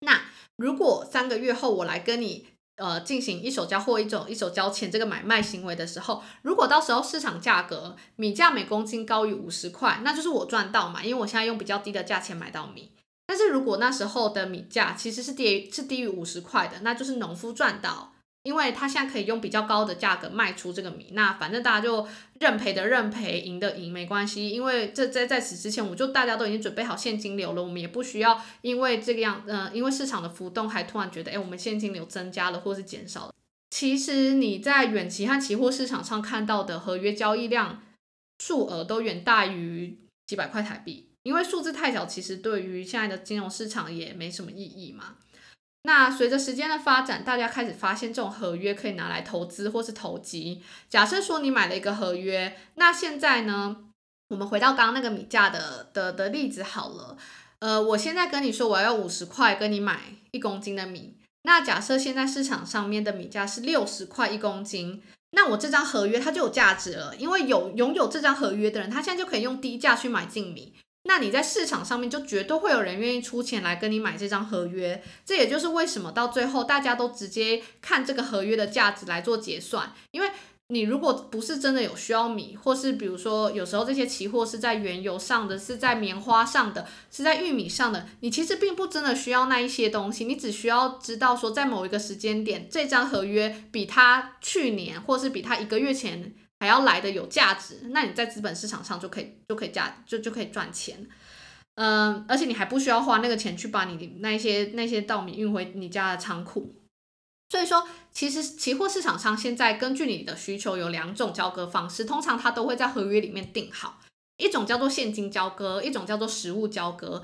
那如果三个月后我来跟你呃进行一手交货一种一手交钱这个买卖行为的时候，如果到时候市场价格米价每公斤高于五十块，那就是我赚到嘛，因为我现在用比较低的价钱买到米。但是如果那时候的米价其实是低是低于五十块的，那就是农夫赚到。因为他现在可以用比较高的价格卖出这个米，那反正大家就认赔的认赔，赢的赢，没关系。因为这在在此之前，我就大家都已经准备好现金流了，我们也不需要因为这个样，呃，因为市场的浮动，还突然觉得，哎，我们现金流增加了或是减少了。其实你在远期和期货市场上看到的合约交易量数额都远大于几百块台币，因为数字太小，其实对于现在的金融市场也没什么意义嘛。那随着时间的发展，大家开始发现这种合约可以拿来投资或是投机。假设说你买了一个合约，那现在呢，我们回到刚刚那个米价的的的例子好了。呃，我现在跟你说我要用五十块跟你买一公斤的米，那假设现在市场上面的米价是六十块一公斤，那我这张合约它就有价值了，因为有拥有这张合约的人，他现在就可以用低价去买进米。那你在市场上面就绝对会有人愿意出钱来跟你买这张合约，这也就是为什么到最后大家都直接看这个合约的价值来做结算，因为你如果不是真的有需要米，或是比如说有时候这些期货是在原油上的，是在棉花上的，是在玉米上的，你其实并不真的需要那一些东西，你只需要知道说在某一个时间点，这张合约比它去年或是比它一个月前还要来的有价值，那你在资本市场上就可以就可以价就就可以赚钱，嗯，而且你还不需要花那个钱去把你那些那些稻米运回你家的仓库。所以说，其实期货市场上现在根据你的需求有两种交割方式，通常它都会在合约里面定好，一种叫做现金交割，一种叫做实物交割。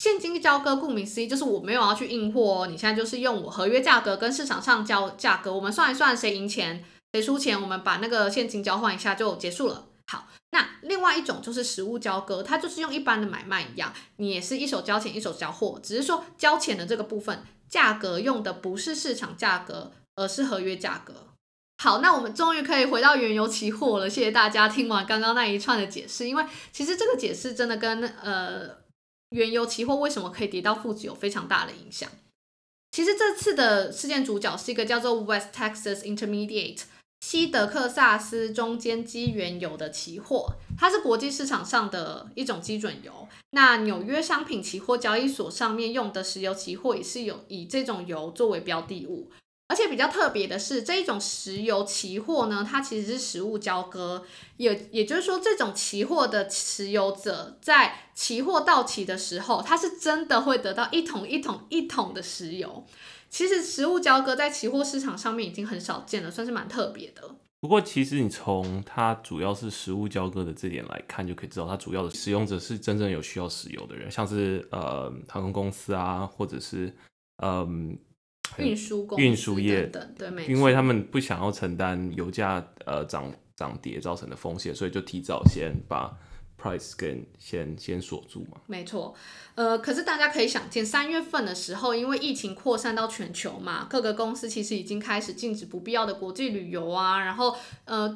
现金交割顾名思义就是我没有要去印货哦，你现在就是用我合约价格跟市场上交价格，我们算一算谁赢钱谁输钱，我们把那个现金交换一下就结束了。好，那另外一种就是实物交割，它就是用一般的买卖一样，你也是一手交钱一手交货，只是说交钱的这个部分。价格用的不是市场价格，而是合约价格。好，那我们终于可以回到原油期货了。谢谢大家听完刚刚那一串的解释，因为其实这个解释真的跟呃原油期货为什么可以跌到负值有非常大的影响。其实这次的事件主角是一个叫做 West Texas Intermediate。西德克萨斯中间基原油的期货，它是国际市场上的一种基准油。那纽约商品期货交易所上面用的石油期货也是有以这种油作为标的物。而且比较特别的是，这一种石油期货呢，它其实是实物交割，也也就是说，这种期货的持有者在期货到期的时候，它是真的会得到一桶一桶一桶的石油。其实实物交割在期货市场上面已经很少见了，算是蛮特别的。不过，其实你从它主要是实物交割的这点来看，就可以知道它主要的使用者是真正有需要石油的人，像是呃航空公司啊，或者是嗯运输公运输业等等，对，因为他们不想要承担油价呃涨涨跌造成的风险，所以就提早先把。Price 跟先先锁住嘛，没错，呃，可是大家可以想见，三月份的时候，因为疫情扩散到全球嘛，各个公司其实已经开始禁止不必要的国际旅游啊，然后呃，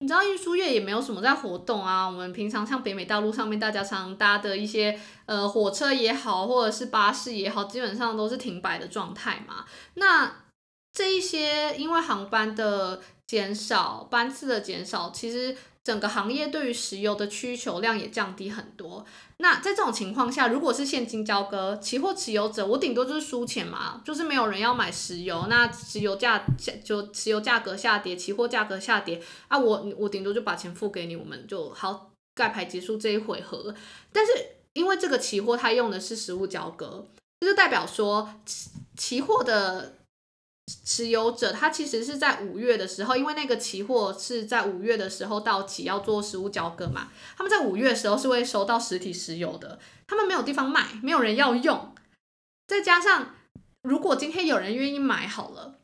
你知道运输业也没有什么在活动啊，我们平常像北美大陆上面大家常搭的一些呃火车也好，或者是巴士也好，基本上都是停摆的状态嘛。那这一些因为航班的减少，班次的减少，其实。整个行业对于石油的需求量也降低很多。那在这种情况下，如果是现金交割，期货持有者，我顶多就是输钱嘛，就是没有人要买石油，那石油价下就石油价格下跌，期货价格下跌啊，我我顶多就把钱付给你，我们就好盖牌结束这一回合。但是因为这个期货它用的是实物交割，这就代表说期期货的。持有者他其实是在五月的时候，因为那个期货是在五月的时候到期要做实物交割嘛，他们在五月的时候是会收到实体石油的，他们没有地方卖，没有人要用，再加上如果今天有人愿意买好了，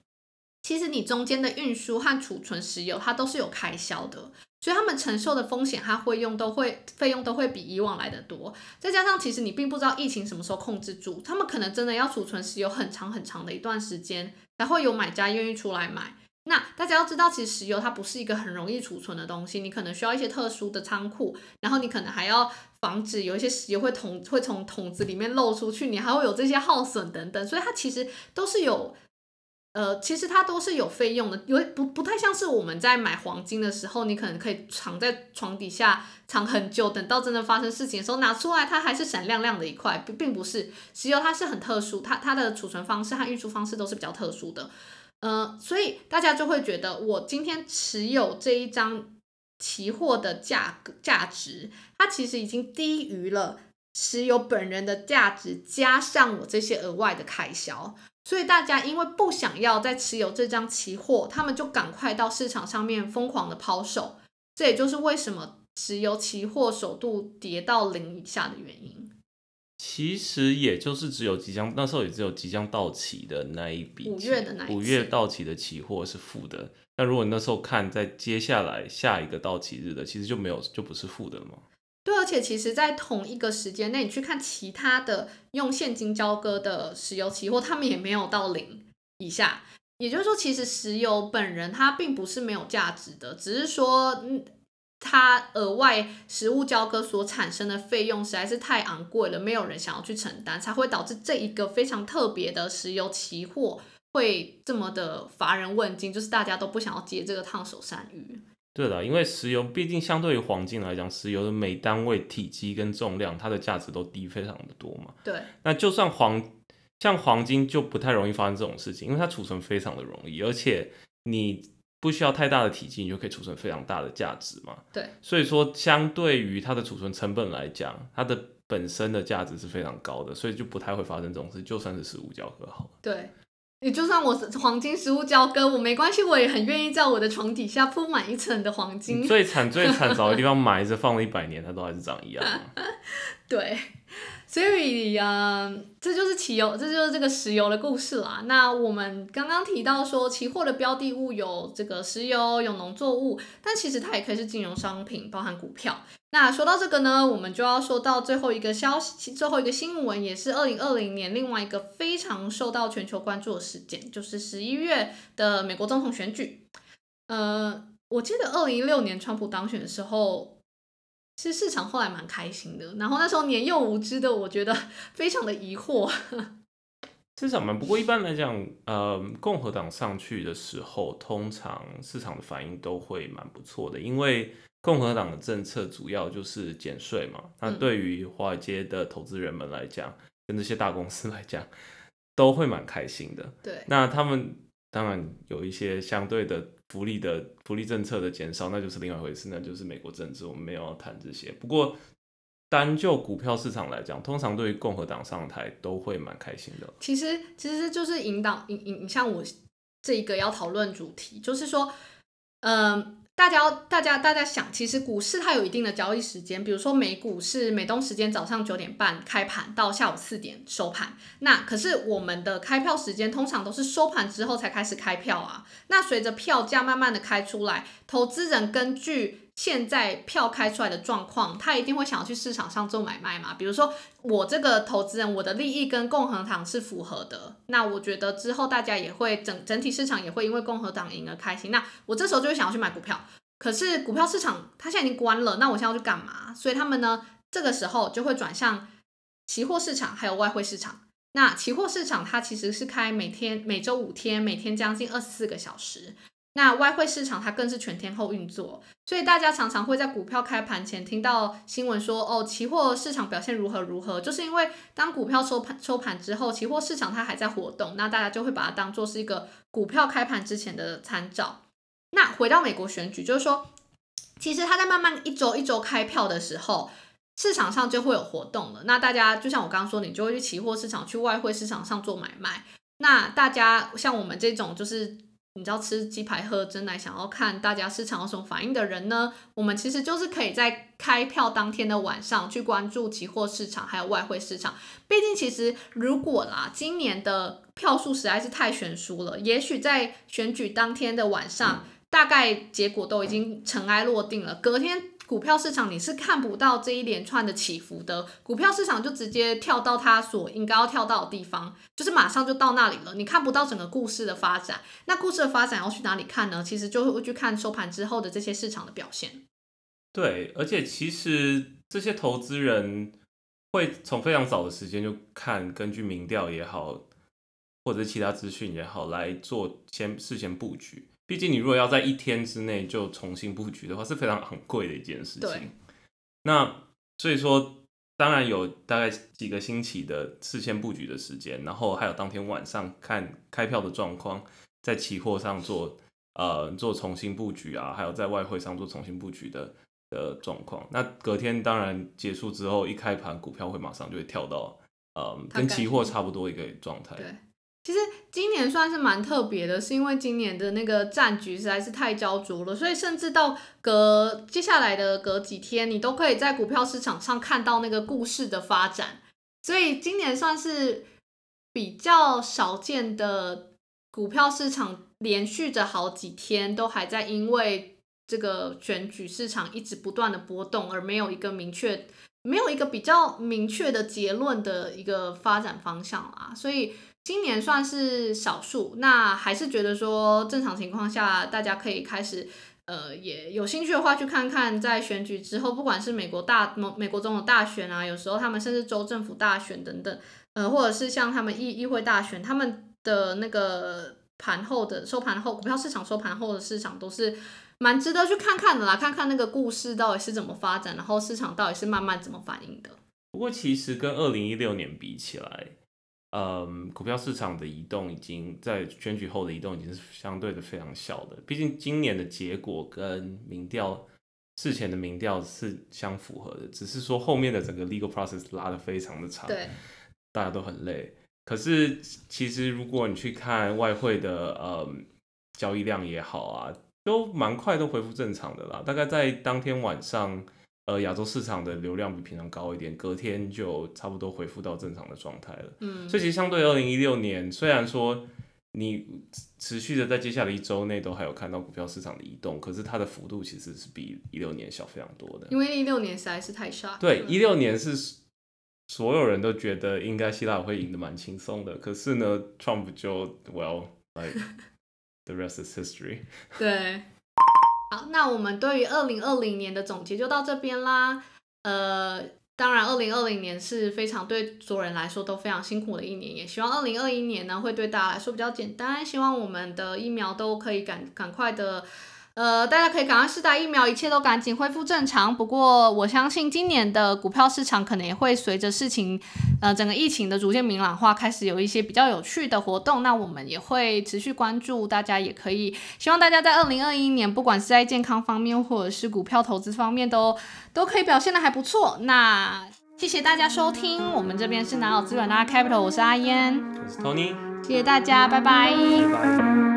其实你中间的运输和储存石油它都是有开销的。所以他们承受的风险，它费用都会费用都会比以往来的多。再加上，其实你并不知道疫情什么时候控制住，他们可能真的要储存石油很长很长的一段时间，才会有买家愿意出来买。那大家要知道，其实石油它不是一个很容易储存的东西，你可能需要一些特殊的仓库，然后你可能还要防止有一些石油会桶会从桶子里面漏出去，你还会有这些耗损等等，所以它其实都是有。呃，其实它都是有费用的，因为不不太像是我们在买黄金的时候，你可能可以藏在床底下藏很久，等到真的发生事情的时候拿出来，它还是闪亮亮的一块，并并不是石油，它是很特殊，它它的储存方式和运输方式都是比较特殊的，呃，所以大家就会觉得，我今天持有这一张期货的价格价值，它其实已经低于了石油本人的价值，加上我这些额外的开销。所以大家因为不想要再持有这张期货，他们就赶快到市场上面疯狂的抛售。这也就是为什么石油期货首度跌到零以下的原因。其实也就是只有即将那时候也只有即将到期的那一笔五月的那五月到期的期货是负的。那如果你那时候看在接下来下一个到期日的，其实就没有就不是负的了吗？对，而且其实，在同一个时间内，你去看其他的用现金交割的石油期货，他们也没有到零以下。也就是说，其实石油本人它并不是没有价值的，只是说，嗯，它额外实物交割所产生的费用实在是太昂贵了，没有人想要去承担，才会导致这一个非常特别的石油期货会这么的乏人问津，就是大家都不想要接这个烫手山芋。对的，因为石油毕竟相对于黄金来讲，石油的每单位体积跟重量，它的价值都低非常的多嘛。对。那就算黄像黄金就不太容易发生这种事情，因为它储存非常的容易，而且你不需要太大的体积，你就可以储存非常大的价值嘛。对。所以说，相对于它的储存成本来讲，它的本身的价值是非常高的，所以就不太会发生这种事。就算是实物交割好了。对。你就算我是黄金实物交割，我没关系，我也很愿意在我的床底下铺满一层的黄金。最惨最惨，找个地方埋着，放了一百年，它都还是长一样。对，所以啊、呃，这就是期油，这就是这个石油的故事啦。那我们刚刚提到说，期货的标的物有这个石油，有农作物，但其实它也可以是金融商品，包含股票。那说到这个呢，我们就要说到最后一个消息，最后一个新闻，也是二零二零年另外一个非常受到全球关注的事件，就是十一月的美国总统选举。呃，我记得二零一六年川普当选的时候，其实市场后来蛮开心的。然后那时候年幼无知的，我觉得 非常的疑惑。市场嘛，不过一般来讲，呃，共和党上去的时候，通常市场的反应都会蛮不错的，因为。共和党的政策主要就是减税嘛，那对于华尔街的投资人们来讲，嗯、跟这些大公司来讲，都会蛮开心的。对，那他们当然有一些相对的福利的福利政策的减少，那就是另外一回事，那就是美国政治，我们没有要谈这些。不过单就股票市场来讲，通常对于共和党上台都会蛮开心的。其实，其实就是引导引引像我这一个要讨论主题，就是说，嗯、呃。大家，大家，大家想，其实股市它有一定的交易时间，比如说美股是美东时间早上九点半开盘到下午四点收盘。那可是我们的开票时间通常都是收盘之后才开始开票啊。那随着票价慢慢的开出来，投资人根据现在票开出来的状况，他一定会想要去市场上做买卖嘛。比如说我这个投资人，我的利益跟共和党是符合的，那我觉得之后大家也会整整体市场也会因为共和党赢而开心。那我这时候就会想要去买股票。可是股票市场它现在已经关了，那我现在要去干嘛？所以他们呢，这个时候就会转向期货市场还有外汇市场。那期货市场它其实是开每天每周五天，每天将近二十四个小时。那外汇市场它更是全天候运作，所以大家常常会在股票开盘前听到新闻说，哦，期货市场表现如何如何，就是因为当股票收盘收盘之后，期货市场它还在活动，那大家就会把它当做是一个股票开盘之前的参照。那回到美国选举，就是说，其实它在慢慢一周一周开票的时候，市场上就会有活动了。那大家就像我刚刚说，你就会去期货市场、去外汇市场上做买卖。那大家像我们这种，就是你知道吃鸡排喝真奶，想要看大家市场有什么反应的人呢，我们其实就是可以在开票当天的晚上去关注期货市场还有外汇市场。毕竟，其实如果啦，今年的票数实在是太悬殊了，也许在选举当天的晚上。嗯大概结果都已经尘埃落定了，隔天股票市场你是看不到这一连串的起伏的，股票市场就直接跳到它所应该要跳到的地方，就是马上就到那里了，你看不到整个故事的发展。那故事的发展要去哪里看呢？其实就会去看收盘之后的这些市场的表现。对，而且其实这些投资人会从非常早的时间就看，根据民调也好，或者其他资讯也好来做先事先布局。毕竟，你如果要在一天之内就重新布局的话，是非常很贵的一件事情。对。那所以说，当然有大概几个星期的事先布局的时间，然后还有当天晚上看开票的状况，在期货上做呃做重新布局啊，还有在外汇上做重新布局的的状况。那隔天当然结束之后，一开盘股票会马上就会跳到呃跟期货差不多一个状态。对。其实今年算是蛮特别的，是因为今年的那个战局实在是太焦灼了，所以甚至到隔接下来的隔几天，你都可以在股票市场上看到那个故事的发展。所以今年算是比较少见的股票市场连续着好几天都还在因为这个选举市场一直不断的波动，而没有一个明确、没有一个比较明确的结论的一个发展方向啊，所以。今年算是少数，那还是觉得说正常情况下，大家可以开始，呃，也有兴趣的话去看看，在选举之后，不管是美国大美美国总统大选啊，有时候他们甚至州政府大选等等，呃，或者是像他们议议会大选，他们的那个盘后的收盘后股票市场收盘后的市场都是蛮值得去看看的啦，看看那个故事到底是怎么发展，然后市场到底是慢慢怎么反应的。不过其实跟二零一六年比起来，嗯，股票市场的移动已经在选举后的移动已经是相对的非常小的。毕竟今年的结果跟民调事前的民调是相符合的，只是说后面的整个 legal process 拉得非常的长，对，大家都很累。可是其实如果你去看外汇的嗯交易量也好啊，都蛮快都恢复正常的啦。大概在当天晚上。呃，亚洲市场的流量比平常高一点，隔天就差不多恢复到正常的状态了。嗯，所以其实相对二零一六年，虽然说你持续的在接下来一周内都还有看到股票市场的移动，可是它的幅度其实是比一六年小非常多的。因为一六年实在是太傻。对，一六年是所有人都觉得应该希腊会赢得蛮轻松的，可是呢，Trump 就 Well like the rest is history。对。好，那我们对于二零二零年的总结就到这边啦。呃，当然，二零二零年是非常对所有人来说都非常辛苦的一年，也希望二零二一年呢会对大家来说比较简单。希望我们的疫苗都可以赶赶快的。呃，大家可以赶快试打疫苗，一切都赶紧恢复正常。不过，我相信今年的股票市场可能也会随着事情，呃，整个疫情的逐渐明朗化，开始有一些比较有趣的活动。那我们也会持续关注，大家也可以希望大家在二零二一年，不管是在健康方面或者是股票投资方面都，都都可以表现的还不错。那谢谢大家收听，我们这边是南澳资本的 Capital，我是阿烟，我是 Tony，谢谢大家，拜拜。拜拜。